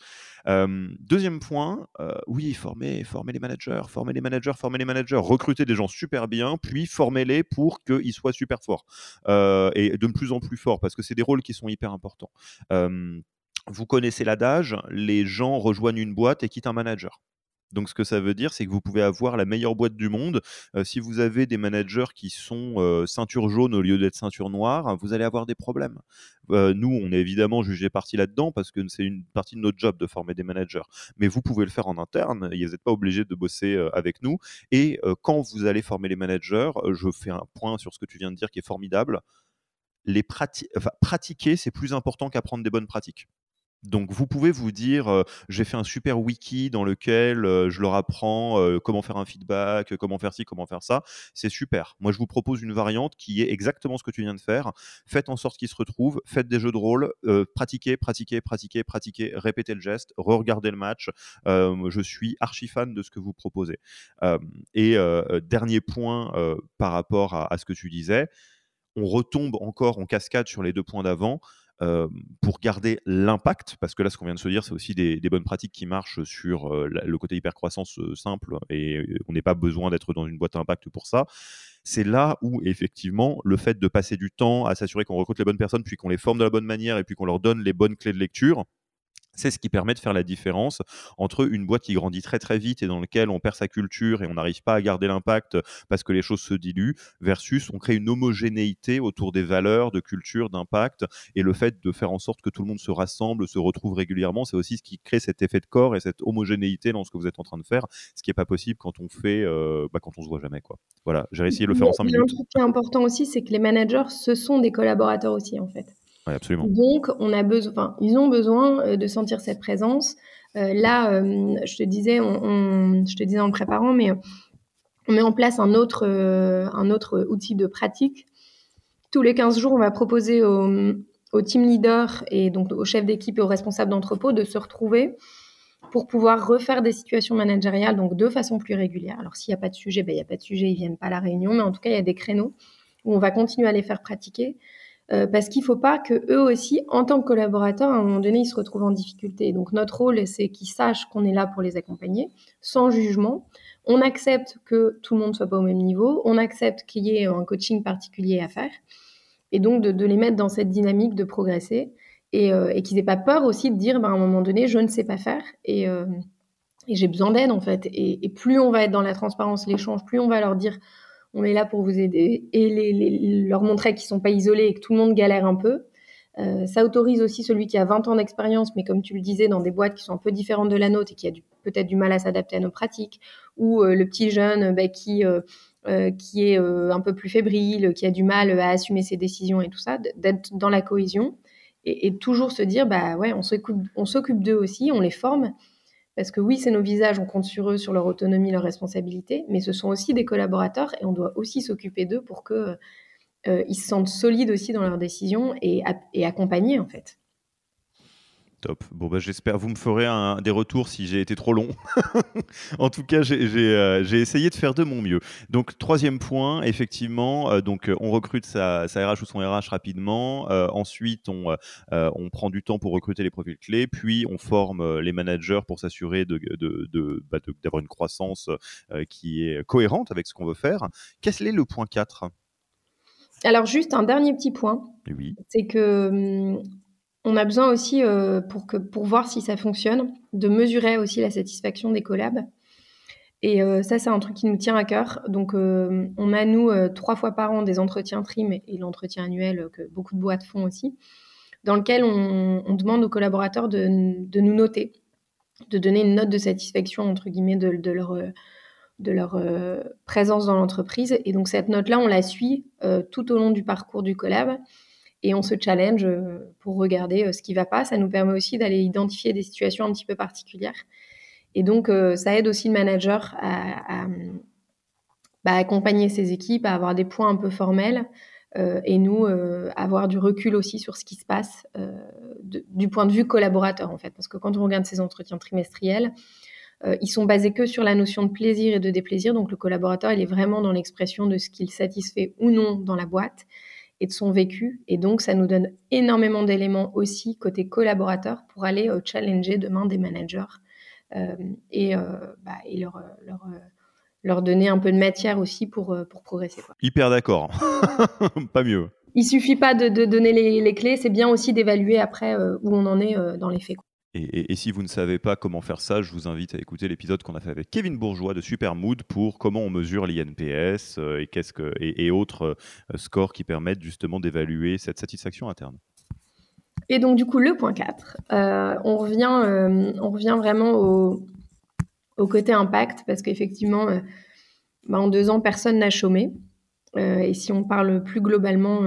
deuxième point, euh, oui, former, former les managers, former les managers, former les managers, recruter des gens super bien, puis former-les pour qu'ils soient super forts euh, et de plus en plus forts parce que c'est des rôles qui sont hyper importants. vous connaissez l'adage, les gens rejoignent une boîte et quittent un manager. Donc, ce que ça veut dire, c'est que vous pouvez avoir la meilleure boîte du monde. Euh, si vous avez des managers qui sont euh, ceinture jaune au lieu d'être ceinture noire, vous allez avoir des problèmes. Euh, nous, on est évidemment jugé parti là-dedans parce que c'est une partie de notre job de former des managers. Mais vous pouvez le faire en interne. Vous n'êtes pas obligé de bosser avec nous. Et quand vous allez former les managers, je fais un point sur ce que tu viens de dire qui est formidable. Les pratiquer, c'est plus important qu'apprendre des bonnes pratiques. Donc vous pouvez vous dire, j'ai fait un super wiki dans lequel je leur apprends comment faire un feedback, comment faire ci, comment faire ça. C'est super. Moi, je vous propose une variante qui est exactement ce que tu viens de faire. Faites en sorte qu'ils se retrouvent, faites des jeux de rôle, pratiquez, pratiquez, pratiquez, pratiquez, répétez le geste, re-regardez le match. je suis archi fan de ce que vous proposez. et dernier point par rapport à, à ce que tu disais, on retombe encore en cascade sur les deux points d'avant. Euh, pour garder l'impact, parce que là, ce qu'on vient de se dire, c'est aussi des, bonnes pratiques qui marchent sur euh, le côté hypercroissance euh, simple, et on n'est pas besoin d'être dans une boîte à impact pour ça. C'est là où, effectivement, le fait de passer du temps à s'assurer qu'on recrute les bonnes personnes, puis qu'on les forme de la bonne manière, et puis qu'on leur donne les bonnes clés de lecture, c'est ce qui permet de faire la différence entre une boîte qui grandit très très vite et dans laquelle on perd sa culture et on n'arrive pas à garder l'impact parce que les choses se diluent, versus on crée une homogénéité autour des valeurs, de culture, d'impact. Et le fait de faire en sorte que tout le monde se rassemble, se retrouve régulièrement, c'est aussi ce qui crée cet effet de corps et cette homogénéité dans ce que vous êtes en train de faire, ce qui n'est pas possible quand on fait, euh, bah, quand on se voit jamais. Quoi. Voilà, j'ai réussi de le faire en 5 minutes. Un truc qui est important aussi, c'est que les managers, ce sont des collaborateurs aussi en fait Donc, on a besoin, ils ont besoin euh, de sentir cette présence. Euh, là, euh, je te disais, je te disais en préparant, mais on met en place un autre, un autre outil de pratique. Tous les 15 jours, on va proposer aux, team leaders et donc aux chefs d'équipe et aux responsables d'entrepôt de se retrouver pour pouvoir refaire des situations managériales donc de façon plus régulière. Alors s'il n'y a pas de sujet, ben, il n'y a pas de sujet, ils viennent pas à la réunion, mais en tout cas il y a des créneaux où on va continuer à les faire pratiquer. Euh, parce qu'il ne faut pas que eux aussi, en tant que collaborateurs, à un moment donné, ils se retrouvent en difficulté. Donc notre rôle, c'est qu'ils sachent qu'on est là pour les accompagner, sans jugement. On accepte que tout le monde ne soit pas au même niveau, on accepte qu'il y ait un coaching particulier à faire, et donc de, les mettre dans cette dynamique de progresser, et, euh, qu'ils n'aient pas peur aussi de dire, ben, à un moment donné, je ne sais pas faire, et, euh, j'ai besoin d'aide en fait. et, plus on va être dans la transparence, l'échange, plus on va leur dire on est là pour vous aider et leur montrer qu'ils sont pas isolés et que tout le monde galère un peu. Euh, ça autorise aussi celui qui a 20 ans d'expérience, mais comme tu le disais, dans des boîtes qui sont un peu différentes de la nôtre et qui a peut-être du mal à s'adapter à nos pratiques, ou euh, le petit jeune bah, qui, euh, qui est un peu plus fébrile, qui a du mal à assumer ses décisions et tout ça, d'être dans la cohésion et, et, toujours se dire, bah ouais, on s'occupe d'eux aussi, on les forme, parce que oui, c'est nos visages, on compte sur eux, sur leur autonomie, leur responsabilité, mais ce sont aussi des collaborateurs et on doit aussi s'occuper d'eux pour qu'ils euh, se sentent solides aussi dans leurs décisions et accompagnés en fait. Top. Bon, bah, j'espère. Vous me ferez un, des retours si j'ai été trop long. en tout cas, euh, j'ai essayé de faire de mon mieux. Donc, troisième point, effectivement, euh, donc, on recrute sa, sa, RH ou son RH rapidement. Euh, ensuite, on, on prend du temps pour recruter les profils clés. Puis, on forme les managers pour s'assurer d'avoir de, de, bah, une croissance qui est cohérente avec ce qu'on veut faire. Quel est le point 4 alors juste un dernier petit point, oui. c'est que hum, on a besoin aussi, euh, pour, que, pour voir si ça fonctionne, de mesurer aussi la satisfaction des collabs. Et euh, ça, c'est un truc qui nous tient à cœur. Donc, euh, on a, nous, trois fois par an, des entretiens trim et, l'entretien annuel que beaucoup de boîtes font aussi, dans lequel on, demande aux collaborateurs de, nous noter, de donner une note de satisfaction, entre guillemets, de, de leur, de leur présence dans l'entreprise. Et donc, cette note-là, on la suit tout au long du parcours du collab et on se challenge euh, pour regarder euh, ce qui va pas. Ça nous permet aussi d'aller identifier des situations un petit peu particulières. Et donc, euh, ça aide aussi le manager à, bah, accompagner ses équipes, à avoir des points un peu formels et nous, avoir du recul aussi sur ce qui se passe du point de vue collaborateur, en fait. Parce que quand on regarde ces entretiens trimestriels, ils sont basés que sur la notion de plaisir et de déplaisir. Donc, le collaborateur, il est vraiment dans l'expression de ce qu'il satisfait ou non dans la boîte et de son vécu. Et donc, ça nous donne énormément d'éléments aussi côté collaborateur pour aller euh, challenger demain des managers euh, et, euh, bah, et, leur, leur, leur, donner un peu de matière aussi pour, pour progresser. Quoi. Hyper d'accord. pas mieux. Il suffit pas de, de donner les, les clés, c'est bien aussi d'évaluer après où on en est dans les faits. Et, si vous ne savez pas comment faire ça, je vous invite à écouter l'épisode qu'on a fait avec Kevin Bourgeois de Supermood pour comment on mesure l'INPS euh, et, que, et, autres euh, scores qui permettent justement d'évaluer cette satisfaction interne. Et donc du coup, le point 4, euh, on, revient, on revient vraiment au, au côté impact parce qu'effectivement, bah, en deux ans, personne n'a chômé. et si on parle plus globalement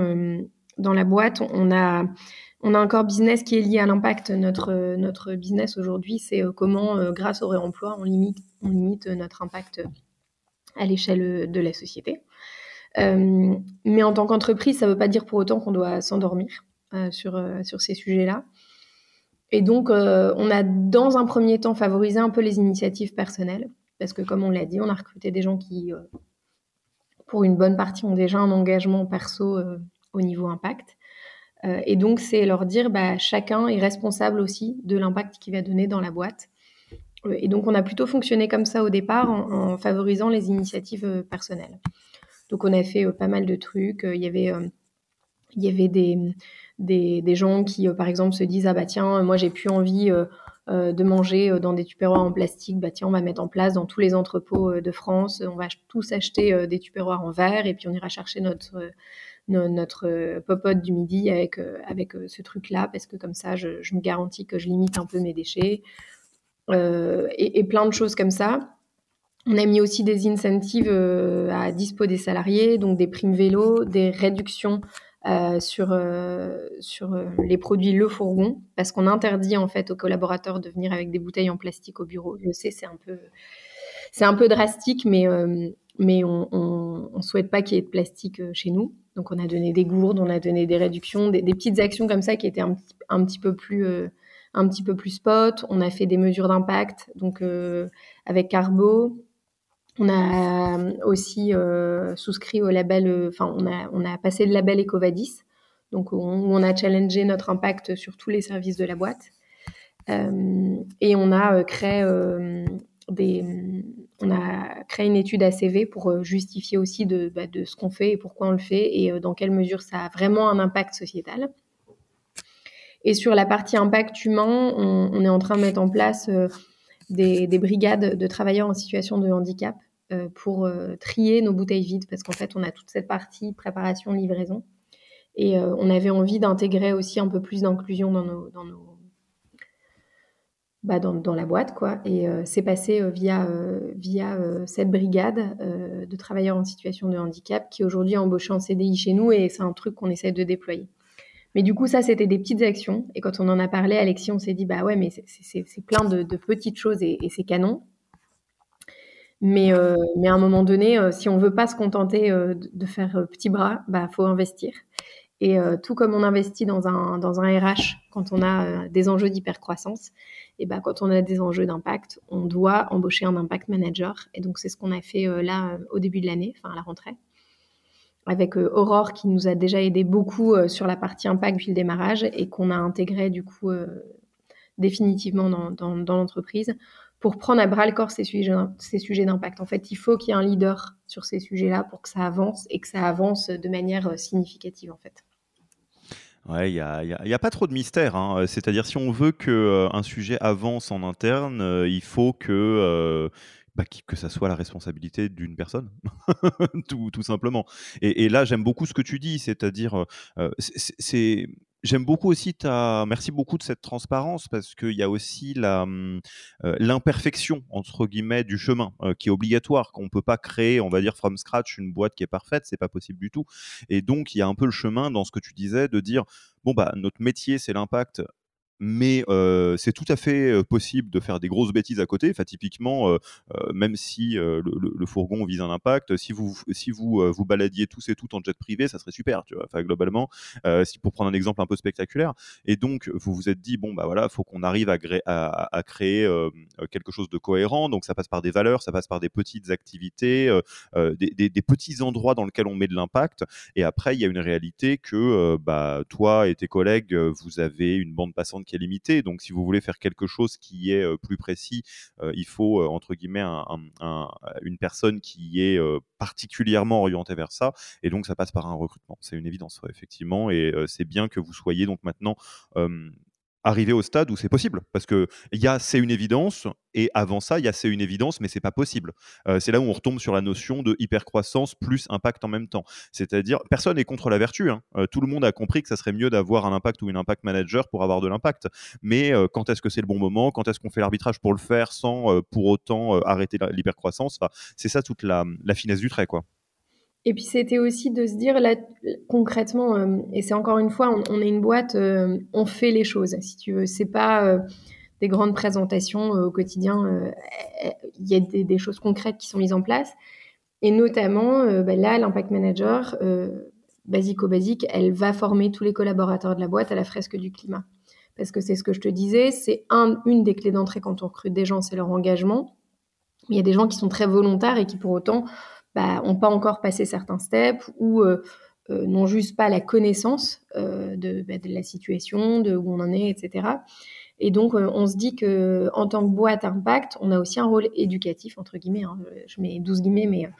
dans la boîte, on a, on a un core business qui est lié à l'impact. Notre, notre business aujourd'hui, c'est comment, grâce au réemploi, on limite, on limite notre impact à l'échelle de la société. mais en tant qu'entreprise, ça ne veut pas dire pour autant qu'on doit s'endormir sur, sur ces sujets-là. Et donc, on a dans un premier temps favorisé un peu les initiatives personnelles, parce que comme on l'a dit, on a recruté des gens qui pour une bonne partie, ont déjà un engagement perso euh, au niveau impact. Euh, et donc, c'est leur dire, bah, chacun est responsable aussi de l'impact qu'il va donner dans la boîte. Euh, et donc, on a plutôt fonctionné comme ça au départ, en, favorisant les initiatives personnelles. Donc, on a fait pas mal de trucs. Il y avait, il y avait des, des, gens qui, par exemple, se disent, ah bah tiens, moi, j'ai plus envie euh, de manger euh, dans des tupperwares en plastique, bah tiens, on va mettre en place dans tous les entrepôts euh, de France, on va tous acheter des tupperwares en verre et puis on ira chercher notre notre popote du midi avec avec ce truc-là parce que comme ça, je, me garantis que je limite un peu mes déchets et, plein de choses comme ça. On a mis aussi des incentives à dispo des salariés, donc des primes vélo, des réductions euh, sur, euh, sur euh, les produits Le Fourgon, parce qu'on interdit en fait aux collaborateurs de venir avec des bouteilles en plastique au bureau. Je sais, c'est un peu, c'est un peu drastique, mais, mais on ne souhaite pas qu'il y ait de plastique chez nous. Donc on a donné des gourdes, on a donné des réductions, des, petites actions comme ça qui étaient un, un petit peu plus spot. On a fait des mesures d'impact, donc avec Carbo, on a euh, aussi euh, souscrit au label, euh, enfin, on a, on passé le label Ecovadis, donc où on, a challengé notre impact sur tous les services de la boîte. et on a créé des, on a créé une étude ACV pour justifier aussi de, bah, de ce qu'on fait et pourquoi on le fait et dans quelle mesure ça a vraiment un impact sociétal. Et sur la partie impact humain, on, est en train de mettre en place des, des, brigades de travailleurs en situation de handicap euh, pour euh, trier nos bouteilles vides parce qu'en fait, on a toute cette partie préparation, livraison. Et euh, on avait envie d'intégrer aussi un peu plus d'inclusion dans, nos bah dans, la boîte. Quoi. Et c'est passé via, via cette brigade de travailleurs en situation de handicap qui aujourd'hui a embauché en CDI chez nous et c'est un truc qu'on essaie de déployer. Mais du coup, ça, c'était des petites actions. Et quand on en a parlé, Alexis, on s'est dit, bah ouais, mais c'est plein de, petites choses et, c'est canon. Mais, euh, mais à un moment donné, euh, si on veut pas se contenter euh, de faire petit bras, bah faut investir. Et tout comme on investit dans un, dans un RH quand on a des enjeux d'hypercroissance, et bah, quand on a des enjeux d'impact, on doit embaucher un impact manager. Et donc c'est ce qu'on a fait là au début de l'année, enfin à la rentrée, avec Aurore qui nous a déjà aidé beaucoup sur la partie impact depuis le démarrage et qu'on a intégré du coup définitivement dans, l'entreprise pour prendre à bras le corps ces sujets, ces sujets d'impact. En fait, il faut qu'il y ait un leader sur ces sujets-là pour que ça avance et que ça avance de manière euh, significative, en fait. Ouais, il n'y a, y a, pas trop de mystère. Hein. Euh, c'est-à-dire, si on veut qu'un euh, sujet avance en interne, il faut que, bah, que ça soit la responsabilité d'une personne, tout, simplement. Et, là, j'aime beaucoup ce que tu dis, c'est-à-dire, c'est J'aime beaucoup aussi ta. Merci beaucoup de cette transparence parce qu'il y a aussi hum, euh, l'imperfection entre guillemets du chemin euh, qui est obligatoire. Qu'on peut pas créer, on va dire from scratch, une boîte qui est parfaite, c'est pas possible du tout. Et donc il y a un peu le chemin dans ce que tu disais de dire bon bah notre métier c'est l'impact mais c'est tout à fait possible de faire des grosses bêtises à côté. Enfin, typiquement, même si le, fourgon vise un impact, si vous si vous vous baladiez tous et toutes en jet privé, ça serait super, tu vois. Enfin, globalement, si pour prendre un exemple un peu spectaculaire. Et donc, vous vous êtes dit bon bah voilà, faut qu'on arrive à, à, créer quelque chose de cohérent. Donc, ça passe par des valeurs, ça passe par des petites activités, des, des, petits endroits dans lesquels on met de l'impact. Et après, il y a une réalité que bah toi et tes collègues, vous avez une bande passante qui est limité. Donc, si vous voulez faire quelque chose qui est euh, plus précis, euh, il faut, euh, entre guillemets, une personne qui est particulièrement orientée vers ça. Et donc, ça passe par un recrutement. C'est une évidence, effectivement. Et c'est bien que vous soyez donc maintenant arriver au stade où c'est possible. Parce que y a c'est une évidence, et avant ça, il y a c'est une évidence, mais c'est pas possible. Euh, c'est là où on retombe sur la notion de hypercroissance plus impact en même temps. C'est-à-dire, personne n'est contre la vertu. Hein. Euh, tout le monde a compris que ça serait mieux d'avoir un impact ou une impact manager pour avoir de l'impact. Mais euh, quand est-ce que c'est le bon moment? Quand est-ce qu'on fait l'arbitrage pour le faire sans pour autant arrêter l'hypercroissance? C'est ça toute la, la finesse du trait, quoi. Et puis c'était aussi de se dire là concrètement, euh, et c'est encore une fois, on, est une boîte, euh, on fait les choses. Si tu veux, c'est pas euh, des grandes présentations au quotidien. Il y a des, choses concrètes qui sont mises en place, et notamment bah, là, l'impact manager, basico-basique, elle va former tous les collaborateurs de la boîte à la fresque du climat, parce que c'est ce que je te disais, c'est un, une des clés d'entrée quand on recrute des gens, c'est leur engagement. Il y a des gens qui sont très volontaires et qui pour autant bah, pas encore passé certains steps ou euh, euh, n'ont juste pas la connaissance euh, bah, de, la situation, de où on en est, etc. Et donc, on se dit que en tant que boîte impact, on a aussi un rôle éducatif entre guillemets. Hein. je mets 12 guillemets, mais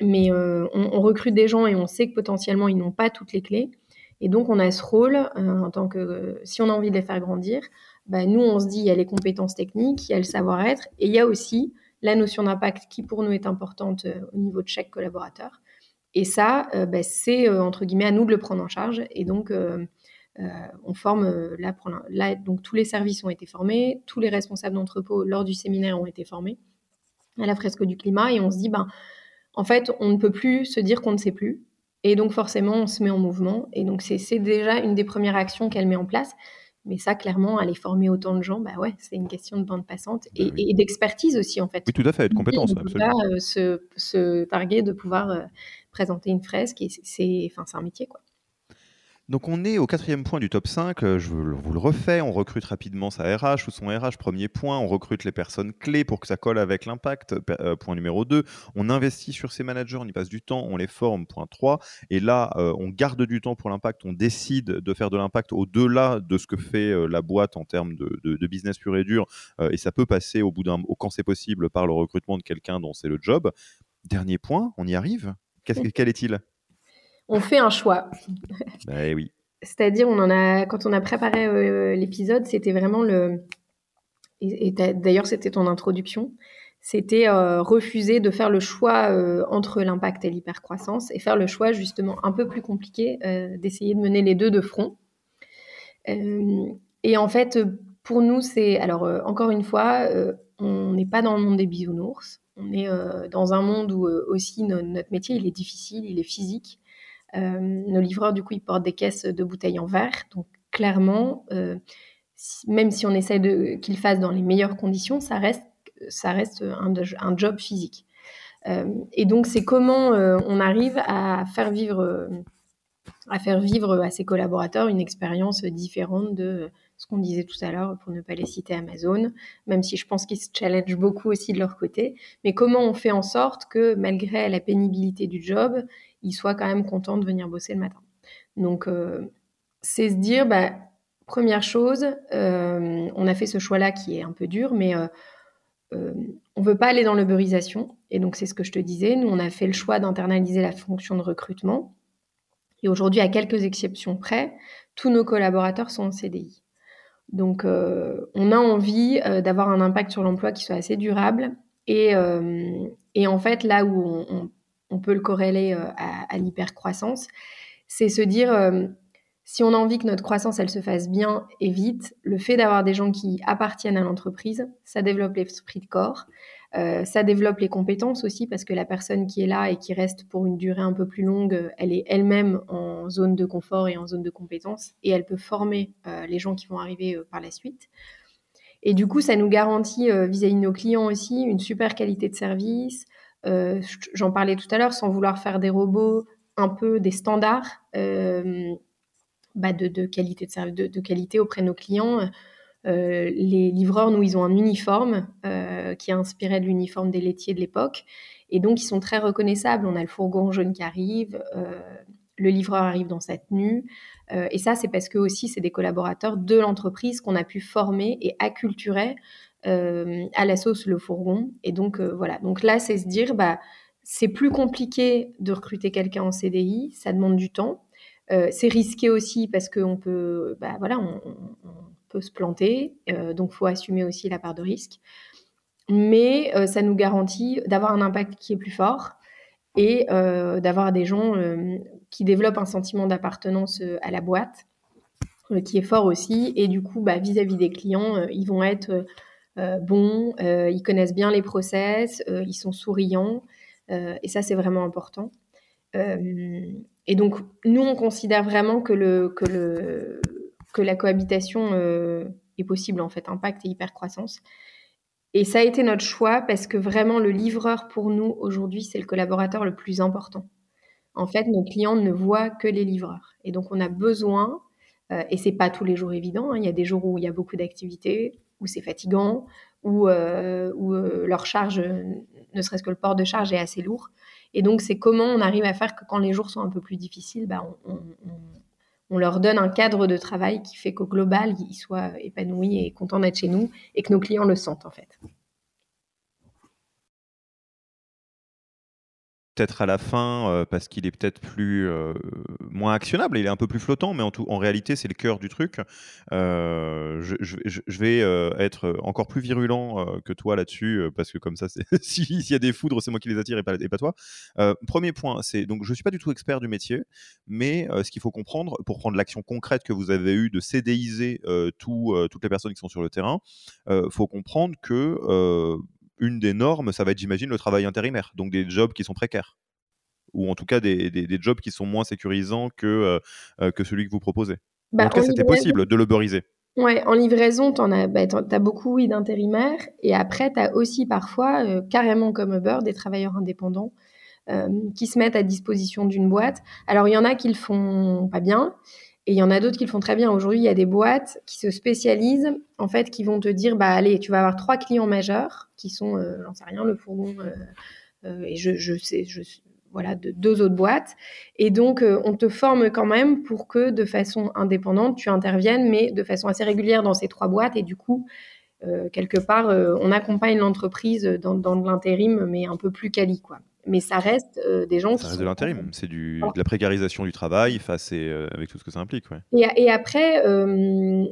mais on, recrute des gens et on sait que potentiellement ils n'ont pas toutes les clés. Et donc, on a ce rôle en tant que si on a envie de les faire grandir, bah, nous on se dit il y a les compétences techniques, il y a le savoir-être, et il y a aussi la notion d'impact qui pour nous est importante euh, au niveau de chaque collaborateur. Et ça, euh, bah, c'est euh, entre guillemets à nous de le prendre en charge. Et donc, on forme là, pour donc tous les services ont été formés, tous les responsables d'entrepôt lors du séminaire ont été formés à la fresque du climat. Et on se dit, ben, en fait, on ne peut plus se dire qu'on ne sait plus. Et donc, forcément, on se met en mouvement. Et donc, c'est déjà une des premières actions qu'elle met en place. Mais ça, clairement, aller former autant de gens, bah ouais, c'est une question de bande passante bah et, d'expertise aussi, en fait. Oui, tout à fait, de compétences, absolument. Pas, euh, se, se, targuer de pouvoir euh, présenter une fresque, et c'est un métier, quoi. Donc on est au quatrième point du top 5, euh, je vous le refais, on recrute rapidement sa RH ou son RH, premier point, on recrute les personnes clés pour que ça colle avec l'impact, euh, point numéro 2, on investit sur ses managers, on y passe du temps, on les forme, point 3, et là euh, on garde du temps pour l'impact, on décide de faire de l'impact au-delà de ce que fait la boîte en termes de, business pur et dur, et ça peut passer au bout d'un, quand c'est possible, par le recrutement de quelqu'un dont c'est le job. Dernier point, on y arrive? quel est-il? On fait un choix. Bah, oui. C'est-à-dire, on en a, quand on a préparé euh, l'épisode, c'était vraiment le. Et, d'ailleurs, c'était ton introduction. C'était euh, refuser de faire le choix euh, entre l'impact et l'hypercroissance et faire le choix justement un peu plus compliqué d'essayer de mener les deux de front. et en fait, pour nous, c'est alors encore une fois, on n'est pas dans le monde des bisounours. On est dans un monde où aussi notre métier il est difficile, il est physique. Euh, nos livreurs, du coup, ils portent des caisses de bouteilles en verre. Donc, clairement, euh, même si on essaie de qu'ils fassent dans les meilleures conditions, ça reste, ça reste un, un job physique. Euh, et donc, c'est comment on arrive à faire vivre à faire vivre à ses collaborateurs une expérience différente de ce qu'on disait tout à l'heure, pour ne pas les citer Amazon, même si je pense qu'ils se challengent beaucoup aussi de leur côté. Mais comment on fait en sorte que, malgré la pénibilité du job, ils soient quand même contents de venir bosser le matin. Donc, euh, c'est se dire, bah, première chose, euh, on a fait ce choix-là qui est un peu dur, mais euh, on ne veut pas aller dans l'uberisation. Et donc, c'est ce que je te disais. Nous, on a fait le choix d'internaliser la fonction de recrutement. Et aujourd'hui, à quelques exceptions près, tous nos collaborateurs sont en CDI. Donc, on a envie d'avoir un impact sur l'emploi qui soit assez durable. Et, et, en fait, là où on, on peut le corréler euh, à, l'hypercroissance, c'est se dire, euh, si on a envie que notre croissance, elle se fasse bien et vite, le fait d'avoir des gens qui appartiennent à l'entreprise, ça développe l'esprit de corps, euh, ça développe les compétences aussi, parce que la personne qui est là et qui reste pour une durée un peu plus longue, elle est elle-même en zone de confort et en zone de compétence, et elle peut former les gens qui vont arriver par la suite. Et du coup, ça nous garantit vis-à-vis de nos clients aussi une super qualité de service, j'en parlais tout à l'heure, sans vouloir faire des robots un peu des standards euh, bah, de, qualité auprès de nos clients. Euh, les livreurs, nous, ils ont un uniforme qui est inspiré de l'uniforme des laitiers de l'époque. Et donc, ils sont très reconnaissables. On a le fourgon jaune qui arrive, le livreur arrive dans sa tenue. et ça, c'est parce que aussi, c'est des collaborateurs de l'entreprise qu'on a pu former et acculturer euh, à la sauce le fourgon. Et donc, euh, voilà. Donc là, c'est se dire, bah, c'est plus compliqué de recruter quelqu'un en CDI, ça demande du temps. Euh, c'est risqué aussi parce qu'on peut, bah, voilà, on, peut se planter, donc faut assumer aussi la part de risque. Mais ça nous garantit d'avoir un impact qui est plus fort et d'avoir des gens qui développent un sentiment d'appartenance à la boîte qui est fort aussi. Et du coup, bah, vis-à-vis des clients, ils vont être euh, bons, euh, ils connaissent bien les process, euh, ils sont souriants, et ça c'est vraiment important. et donc, nous, on considère vraiment que, le, que, le, que la cohabitation est possible, en fait, impact et hypercroissance. Et ça a été notre choix parce que vraiment, le livreur pour nous, aujourd'hui, c'est le collaborateur le plus important. En fait, nos clients ne voient que les livreurs. Et donc, on a besoin, euh, et c'est pas tous les jours évident, hein, il y a des jours où il y a beaucoup d'activités, où c'est fatigant, où, euh, où euh, leur charge, ne serait-ce que le port de charge, est assez lourd. Et donc, c'est comment on arrive à faire que quand les jours sont un peu plus difficiles, bah, on, on leur donne un cadre de travail qui fait qu'au global, ils soient épanouis et contents d'être chez nous et que nos clients le sentent en fait. Peut-être à la fin euh, parce qu'il est peut-être plus euh, moins actionnable, il est un peu plus flottant, mais en, tout, en réalité c'est le cœur du truc. Euh, je, vais être encore plus virulent que toi là-dessus parce que comme ça, s'il y a des foudres, c'est moi qui les attire et pas, toi. premier point, c'est donc je suis pas du tout expert du métier, mais ce qu'il faut comprendre pour prendre l'action concrète que vous avez eue de CDIser tout, toutes les personnes qui sont sur le terrain, faut comprendre que une des normes, ça va être, j'imagine, le travail intérimaire, donc des jobs qui sont précaires, ou en tout cas des, des, jobs qui sont moins sécurisants que, euh, euh, que celui que vous proposez. Bah, en tout cas, c'était possible de l'uberiser. Ouais, en livraison, tu as, bah, as, beaucoup oui, d'intérimaires, et après, tu as aussi parfois, euh, carrément comme Uber, des travailleurs indépendants qui se mettent à disposition d'une boîte. Alors, il y en a qui le font pas bien, et il y en a d'autres qui le font très bien. Aujourd'hui, il y a des boîtes qui se spécialisent, en fait, qui vont te dire, bah allez, tu vas avoir trois clients majeurs, qui sont, euh, j'en sais rien, le fourgon, euh, euh, et je, je sais, je, voilà, de deux autres boîtes. Et donc, on te forme quand même pour que, de façon indépendante, tu interviennes, mais de façon assez régulière dans ces trois boîtes. Et du coup, quelque part, on accompagne l'entreprise dans, dans l'intérim, mais un peu plus quali, quoi mais ça reste euh, des gens ça qui reste de l'intérim, c'est du, de la précarisation du travail, face et, euh, avec tout ce que ça implique. Ouais. Et, et, après, euh,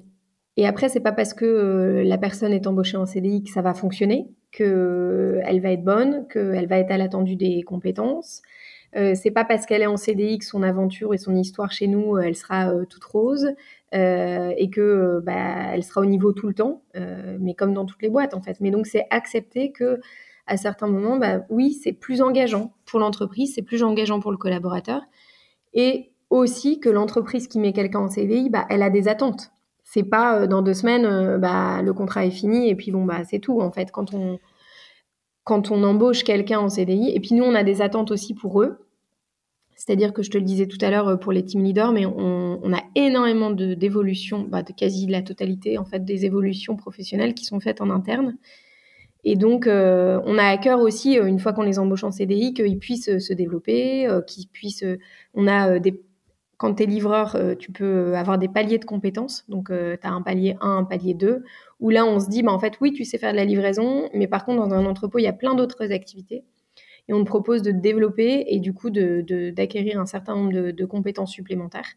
et après, c'est pas parce que la personne est embauchée en CDI que ça va fonctionner, qu'elle va être bonne, qu'elle va être à l'attendu des compétences. c'est pas parce qu'elle est en CDI que son aventure et son histoire chez nous, elle sera toute rose et que bah, elle sera au niveau tout le temps, mais comme dans toutes les boîtes en fait. Mais donc c'est accepter que à certains moments, bah, oui, c'est plus engageant pour l'entreprise, c'est plus engageant pour le collaborateur. Et aussi que l'entreprise qui met quelqu'un en CDI, bah, elle a des attentes. C'est pas euh, dans deux semaines, euh, bah, le contrat est fini et puis bon, bah, c'est tout en fait. Quand on, quand on embauche quelqu'un en CDI, et puis nous, on a des attentes aussi pour eux. C'est-à-dire que je te le disais tout à l'heure euh, pour les team leaders, mais on, a énormément d'évolutions, de, de quasi la totalité en fait des évolutions professionnelles qui sont faites en interne et donc, euh, on a à cœur aussi, euh, une fois qu'on les embauche en CDI, qu'ils puissent euh, se développer, qu'ils puissent. on a des. Quand tu es livreur, tu peux avoir des paliers de compétences. Donc, tu as un palier 1, un palier 2, où là, on se dit, bah, en fait, oui, tu sais faire de la livraison, mais par contre, dans un entrepôt, il y a plein d'autres activités. Et on te propose de te développer et du coup d'acquérir un certain nombre de compétences supplémentaires.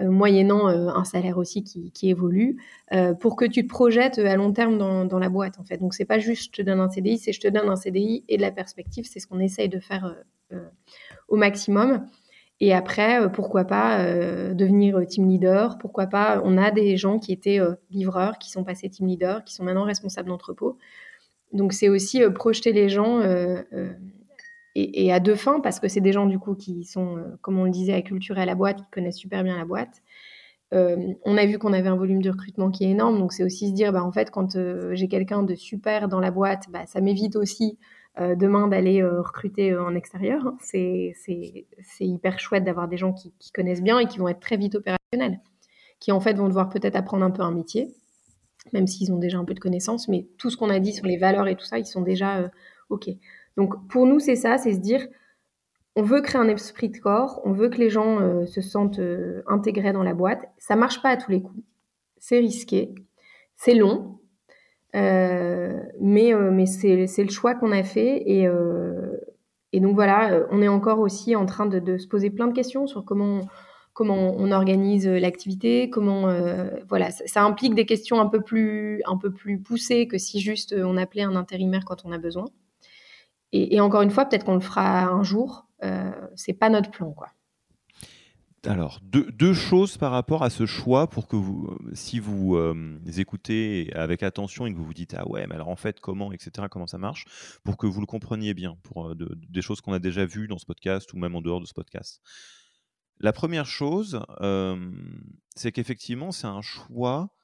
Euh, moyennant euh, un salaire aussi qui, évolue, euh, pour que tu te projettes à long terme dans, la boîte en fait. Donc pas juste je te donne un CDI, c'est je te donne un CDI et de la perspective, c'est ce qu'on essaye de faire au maximum. Et après, pourquoi pas devenir team leader? Pourquoi pas On a des gens qui étaient livreurs, qui sont passés team leader, qui sont maintenant responsables d'entrepôt. Donc c'est aussi projeter les gens et, à deux fins, parce que c'est des gens du coup qui sont, euh, comme on le disait, acculturés à la boîte, qui connaissent super bien la boîte. Euh, on a vu qu'on avait un volume de recrutement qui est énorme, donc c'est aussi se dire, bah, en fait, quand euh, j'ai quelqu'un de super dans la boîte, bah, ça m'évite aussi demain d'aller recruter en extérieur. Hein. C'est hyper chouette d'avoir des gens qui, qui, connaissent bien et qui vont être très vite opérationnels, qui en fait vont devoir peut-être apprendre un peu un métier, même s'ils ont déjà un peu de connaissances, mais tout ce qu'on a dit sur les valeurs et tout ça, ils sont déjà OK. Donc pour nous, c'est ça, c'est se dire, on veut créer un esprit de corps, on veut que les gens euh, se sentent euh, intégrés dans la boîte. Ça marche pas à tous les coups. C'est risqué, c'est long, euh, mais, mais c'est le choix qu'on a fait. Et, et donc voilà, on est encore aussi en train de, se poser plein de questions sur comment, comment on organise l'activité, comment voilà, ça, ça, implique des questions un peu plus un peu plus poussées que si juste on appelait un intérimaire quand on a besoin. Et, encore une fois, peut-être qu'on le fera un jour. Euh, c'est pas notre plan, quoi. alors, deux, choses par rapport à ce choix pour que vous, euh, si vous euh, écoutez avec attention et que vous vous dites ah ouais, mais alors en fait comment, etc., comment ça marche, pour que vous le compreniez bien, pour euh, des choses qu'on a déjà vues dans ce podcast ou même en dehors de ce podcast. La première chose, c'est qu'effectivement, c'est un choix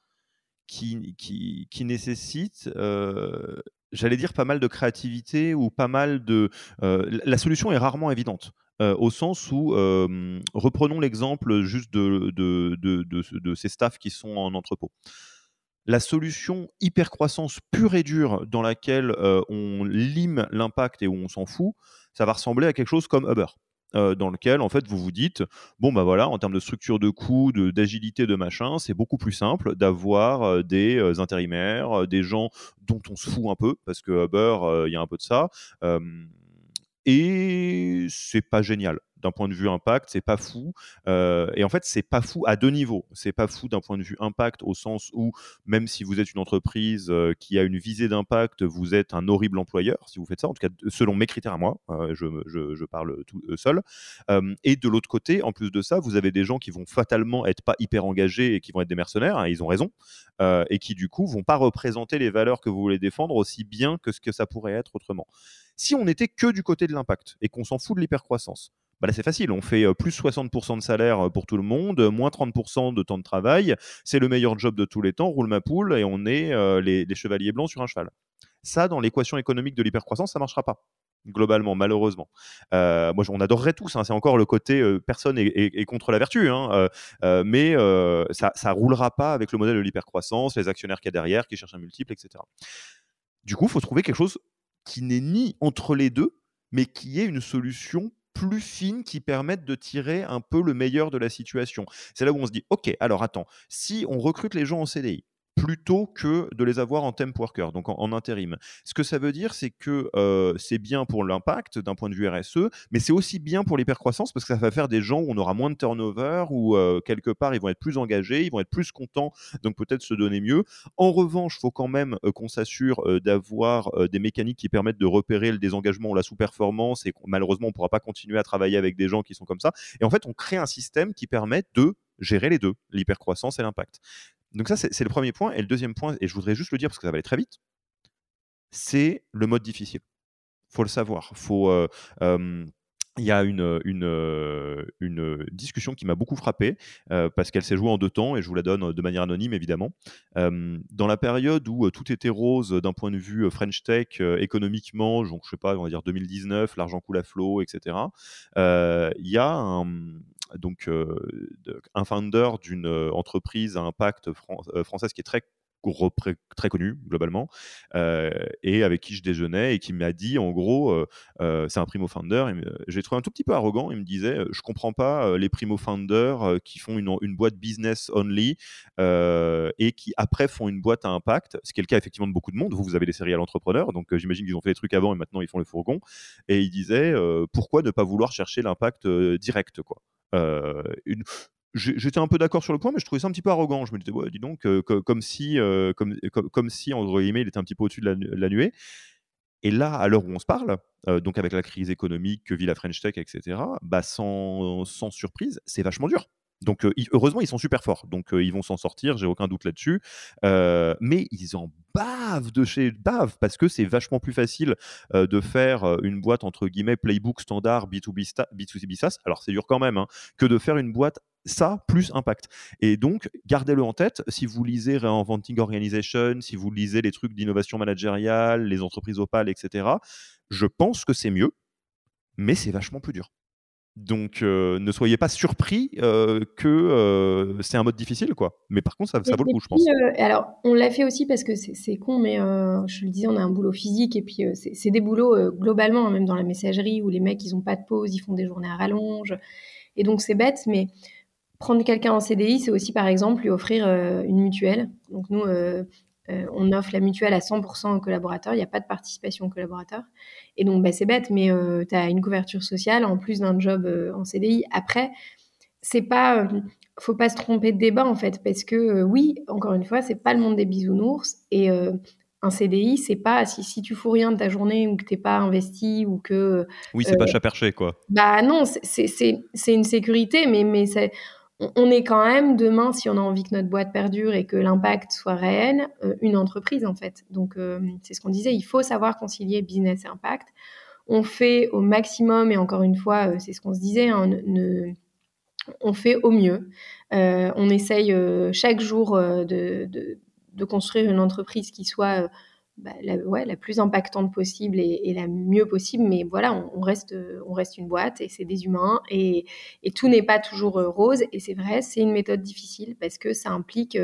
qui, nécessite j'allais dire pas mal de créativité ou pas mal de. la solution est rarement évidente. Euh, au sens où, euh, reprenons l'exemple juste de, ces staffs qui sont en entrepôt. La solution hyper-croissance pure et dure dans laquelle euh, on lime l'impact et où on s'en fout, ça va ressembler à quelque chose comme Uber. Dans lequel en fait vous vous dites bon bah voilà en termes de structure de coût, d'agilité, de, machin, c'est beaucoup plus simple d'avoir des intérimaires, des gens dont on se fout un peu parce que Uber il y a un peu de ça et c'est pas génial d'un point de vue impact, c'est pas fou. Euh, et en fait, c'est pas fou à deux niveaux. C'est pas fou d'un point de vue impact au sens où même si vous êtes une entreprise euh, qui a une visée d'impact, vous êtes un horrible employeur si vous faites ça. En tout cas, selon mes critères à moi, euh, je, je, parle tout seul. et de l'autre côté, en plus de ça, vous avez des gens qui vont fatalement être pas hyper engagés et qui vont être des mercenaires. Hein, ils ont raison. et qui du coup vont pas représenter les valeurs que vous voulez défendre aussi bien que ce que ça pourrait être autrement. Si on n'était que du côté de l'impact et qu'on s'en fout de l'hypercroissance, bah là c'est facile, on fait plus 60% de salaire pour tout le monde, moins 30% de temps de travail, c'est le meilleur job de tous les temps, roule ma poule et on est les, chevaliers blancs sur un cheval. Ça, dans l'équation économique de l'hypercroissance, ça ne marchera pas globalement, malheureusement. moi, on adorerait tous, hein, c'est encore le côté personne est, contre la vertu, hein, mais ça ne roulera pas avec le modèle de l'hypercroissance, les actionnaires qu'il y a derrière, qui cherchent un multiple, etc. Du coup, il faut trouver quelque chose qui n'est ni entre les deux, mais qui est une solution plus fine qui permette de tirer un peu le meilleur de la situation. C'est là où on se dit, OK, alors attends, si on recrute les gens en CDI, plutôt que de les avoir en temp worker, donc en, intérim. Ce que ça veut dire, c'est que euh, c'est bien pour l'impact d'un point de vue RSE, mais c'est aussi bien pour l'hypercroissance parce que ça va faire des gens où on aura moins de turnover, où euh, quelque part ils vont être plus engagés, ils vont être plus contents, donc peut-être se donner mieux. En revanche, il faut quand même euh, qu'on s'assure d'avoir des mécaniques qui permettent de repérer le désengagement ou la sous-performance, et malheureusement on ne pourra pas continuer à travailler avec des gens qui sont comme ça. Et en fait, on crée un système qui permet de gérer les deux, l'hypercroissance et l'impact. Donc ça, c'est le premier point. Et le deuxième point, et je voudrais juste le dire parce que ça va aller très vite, c'est le mode difficile. faut le savoir. Euh, il y a une, discussion qui m'a beaucoup frappé parce qu'elle s'est jouée en deux temps et je vous la donne de manière anonyme évidemment. dans la période où tout était rose d'un point de vue French Tech économiquement, donc je sais pas, on va dire 2019, l'argent coule à flot, etc. Il y a un, donc un founder d'une entreprise à impact française qui est très très connu globalement, euh, et avec qui je déjeunais et qui m'a dit en gros, euh, euh, c'est un primo founder. J'ai trouvé un tout petit peu arrogant. Il me disait, je comprends pas les primo founders qui font une, une, boîte business only et qui après font une boîte à impact, ce qui est le cas effectivement de beaucoup de monde. Vous, vous avez des serial entrepreneurs, donc j'imagine qu'ils ont fait des trucs avant et maintenant ils font le fourgon. Et il disait, pourquoi ne pas vouloir chercher l'impact direct quoi. J'étais un peu d'accord sur le point, mais je trouvais ça un petit peu arrogant. Je me disais, dis donc, euh, comme, si, euh, comme, comme, si, entre guillemets, il était un petit peu au-dessus de la, nuée. Et là, à l'heure où on se parle, euh, donc avec la crise économique que vit la French Tech, etc., bah sans surprise, c'est vachement dur. Donc heureusement, ils sont super forts. Donc ils vont s'en sortir, j'ai aucun doute là-dessus. mais ils en bavent de chez bavent parce que c'est vachement plus facile de faire une boîte entre guillemets playbook standard B2B, B2C SaaS. Alors c'est dur quand même, hein, que de faire une boîte ça plus impact. Et donc, gardez-le en tête. Si vous lisez Reinventing Organization, si vous lisez les trucs d'innovation managériale, les entreprises opales, etc., je pense que c'est mieux, mais c'est vachement plus dur. Donc, euh, ne soyez pas surpris euh, que euh, c'est un mode difficile, quoi. Mais par contre, ça, vaut le coup, je pense. alors, on l'a fait aussi parce que c'est con, mais je le disais, on a un boulot physique et puis c'est des boulots globalement, hein, même dans la messagerie où les mecs, ils n'ont pas de pause, ils font des journées à rallonge. Et donc, c'est bête, mais prendre quelqu'un en CDI, c'est aussi, par exemple, lui offrir une mutuelle. Donc, nous, euh, on offre la mutuelle à 100% aux collaborateurs, il n'y a pas de participation aux collaborateurs. Et donc, bah, c'est bête, mais euh, tu as une couverture sociale en plus d'un job euh, en CDI. Après, c'est pas, faut pas se tromper de débat en fait, parce que oui, encore une fois, c'est pas le monde des bisounours et un CDI, c'est pas si, si tu fous rien de ta journée ou que t'es pas investi ou que. Oui, c'est pas chat perché, quoi. Bah non, c'est une sécurité, mais, mais on est quand même demain, si on a envie que notre boîte perdure et que l'impact soit réel, une entreprise en fait. Donc c'est ce qu'on disait, il faut savoir concilier business et impact. On fait au maximum, et encore une fois, c'est ce qu'on se disait, hein, on fait au mieux. Euh, on essaye euh, chaque jour euh, de, construire une entreprise qui soit bah, la, plus impactante possible et, la mieux possible. Mais voilà, on, reste, on reste une boîte et c'est des humains et, tout n'est pas toujours rose. Et c'est vrai, c'est une méthode difficile parce que ça implique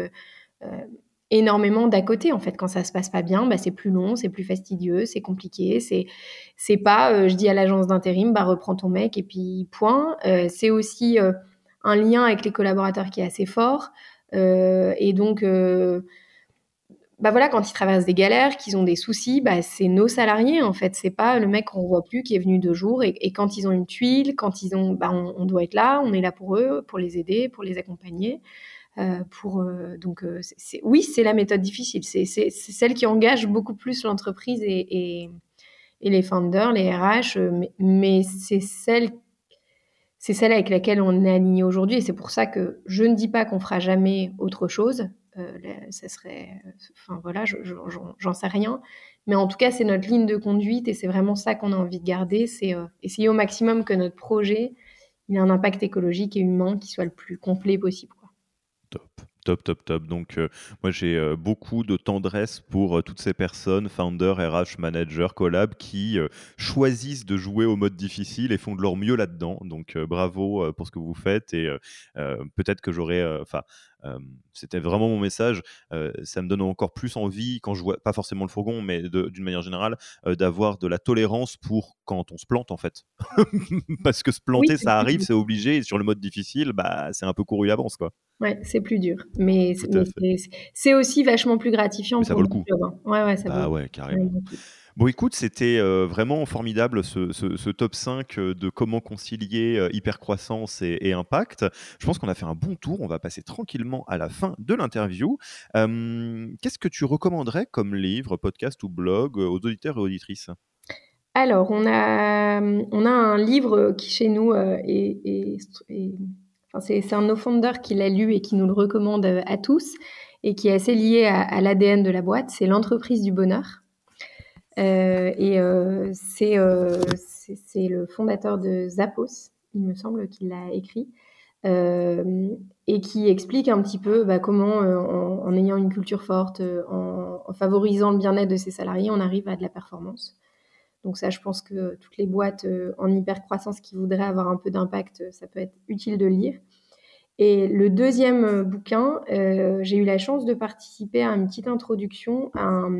énormément d'à côté en fait quand ça se passe pas bien bah, c'est plus long c'est plus fastidieux c'est compliqué c'est pas je dis à l'agence d'intérim bah reprends ton mec et puis point c'est aussi un lien avec les collaborateurs qui est assez fort. Euh, et donc, euh, bah voilà, quand ils traversent des galères, qu'ils ont des soucis, bah c'est nos salariés en fait. C'est pas le mec qu'on voit plus qui est venu deux jours. Et, quand ils ont une tuile, quand ils ont, bah on, doit être là, on est là pour eux, pour les aider, pour les accompagner. Euh, pour donc oui, c'est la méthode difficile. C'est celle qui engage beaucoup plus l'entreprise et, et, les founders, les RH, mais, mais c'est celle c'est celle avec laquelle on est aligné aujourd'hui. Et c'est pour ça que je ne dis pas qu'on fera jamais autre chose. Euh, ça serait, enfin voilà, j'en sais rien. Mais en tout cas, c'est notre ligne de conduite et c'est vraiment ça qu'on a envie de garder. C'est euh, essayer au maximum que notre projet ait un impact écologique et humain qui soit le plus complet possible. Top. Top, top, top. Donc, euh, moi, j'ai euh, beaucoup de tendresse pour euh, toutes ces personnes, founders, RH, managers, collab, qui choisissent de jouer au mode difficile et font de leur mieux là-dedans. Donc, bravo pour ce que vous faites. Et peut-être que j'aurais, enfin, c'était vraiment mon message. ça me donne encore plus envie, quand je vois, pas forcément le fourgon, mais d'une manière générale, d'avoir de la tolérance pour quand on se plante, en fait. Parce que se planter, ça arrive, c'est obligé. Et sur le mode difficile, bah, c'est un peu couru d'avance, quoi. Ouais, c'est plus dur. Mais c'est aussi vachement plus gratifiant. ça vaut le coup. Hein. Ouais, ouais, ça ah ouais, carrément. Bon, écoute, c'était euh, vraiment formidable ce, top 5 euh, de comment concilier euh, hypercroissance et, impact. Je pense qu'on a fait un bon tour. On va passer tranquillement à la fin de l'interview. Qu'est-ce que tu recommanderais comme livre, podcast ou blog aux auditeurs et auditrices? Alors, on a, on a un livre qui chez nous est, c'est un no-founder qui l'a lu et qui nous le recommande à tous et qui est assez lié à, à l'ADN de la boîte. C'est l'entreprise du bonheur. Euh, et euh, euh, c'est le fondateur de Zappos, il me semble qu'il l'a écrit, et qui explique un petit peu bah, comment, en, ayant une culture forte, en, en favorisant le bien-être de ses salariés, on arrive à de la performance. Donc ça, je pense que toutes les boîtes en hyper-croissance qui voudraient avoir un peu d'impact, ça peut être utile de lire. Et le deuxième bouquin, j'ai eu la chance de participer à une petite introduction à un,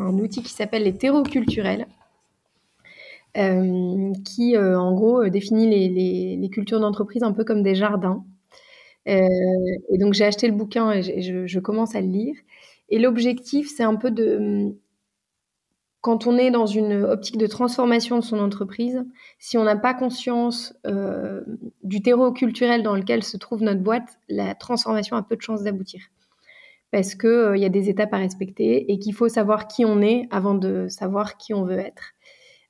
un outil qui s'appelle les terreaux culturels, euh, qui euh, en gros euh, définit les, cultures d'entreprise un peu comme des jardins. et donc j'ai acheté le bouquin et je, commence à le lire. Et l'objectif, c'est un peu de quand on est dans une optique de transformation de son entreprise, si on n'a pas conscience du terreau culturel dans lequel se trouve notre boîte, la transformation a peu de chances d'aboutir parce qu'il euh, y a des étapes à respecter et qu'il faut savoir qui on est avant de savoir qui on veut être.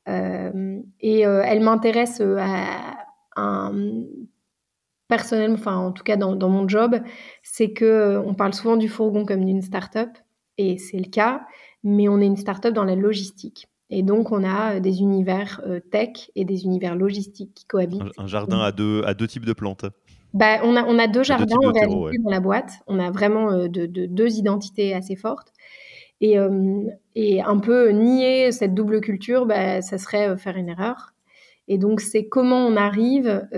Euh, et euh, elle m'intéresse à, personnellement, enfin en tout cas dans, mon job, c'est que on parle souvent du fourgon comme d'une start-up et c'est le cas, mais on est une start-up dans la logistique. Et donc, on a des univers tech et des univers logistiques qui cohabitent. Un, jardin à deux types de plantes. Bah, on, a, on a deux jardins en réalité dans la boîte. On a vraiment euh, de, deux identités assez fortes. Et, euh, et, un peu nier cette double culture, bah, ça serait euh, faire une erreur. Et donc, c'est comment on arrive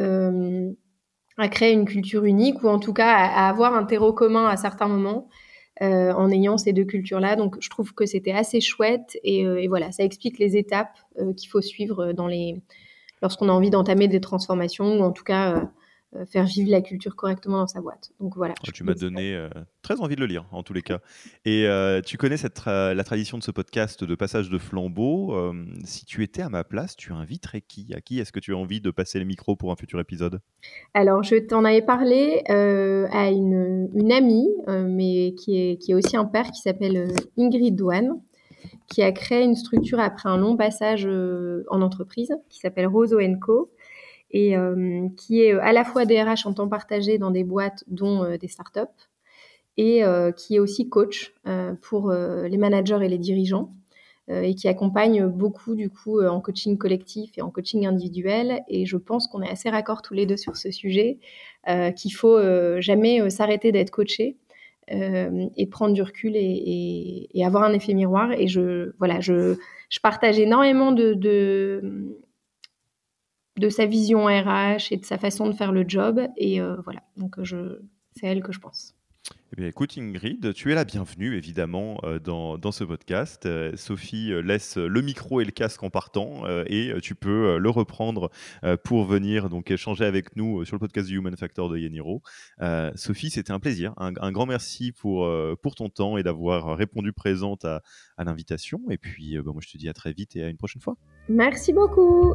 à créer une culture unique ou en tout cas à, avoir un terreau commun à certains moments en ayant ces deux cultures-là. Donc, je trouve que c'était assez chouette et, et, voilà, ça explique les étapes qu'il faut suivre dans les lorsqu'on a envie d'entamer des transformations ou en tout cas faire vivre la culture correctement dans sa boîte. Donc voilà. Oh, tu m'as donné très envie de le lire, en tous les cas. Et tu connais cette, la tradition de ce podcast de passage de flambeau. si tu étais à ma place, tu inviterais qui? À qui est-ce que tu as envie de passer le micro pour un futur épisode? Alors, je t'en avais parlé à une, une amie, mais qui est, qui est aussi un père qui s'appelle Ingrid Douane qui a créé une structure après un long passage euh, en entreprise qui s'appelle Roso Co et euh, qui est euh, à la fois DRH en temps partagé dans des boîtes dont des startups et qui est aussi coach pour les managers et les dirigeants et qui accompagne beaucoup du coup en coaching collectif et en coaching individuel et je pense qu'on est assez raccord tous les deux sur ce sujet qu'il faut jamais s'arrêter d'être coaché euh, et prendre du recul et, avoir un effet miroir. Et je, voilà, je, partage énormément de, de, sa vision RH et de sa façon de faire le job. Et euh, voilà, donc c'est elle que je pense. Eh écoute Ingrid, tu es la bienvenue évidemment euh, dans, dans, ce podcast. Euh, Sophie laisse le micro et le casque en partant et tu peux le reprendre pour venir donc échanger avec nous sur le podcast du Human Factor de Yeniro. Sophie, c'était un plaisir. Un, grand merci pour, pour ton temps et d'avoir répondu présente à, à l'invitation. Et puis bah, moi je te dis à très vite et à une prochaine fois. Merci beaucoup.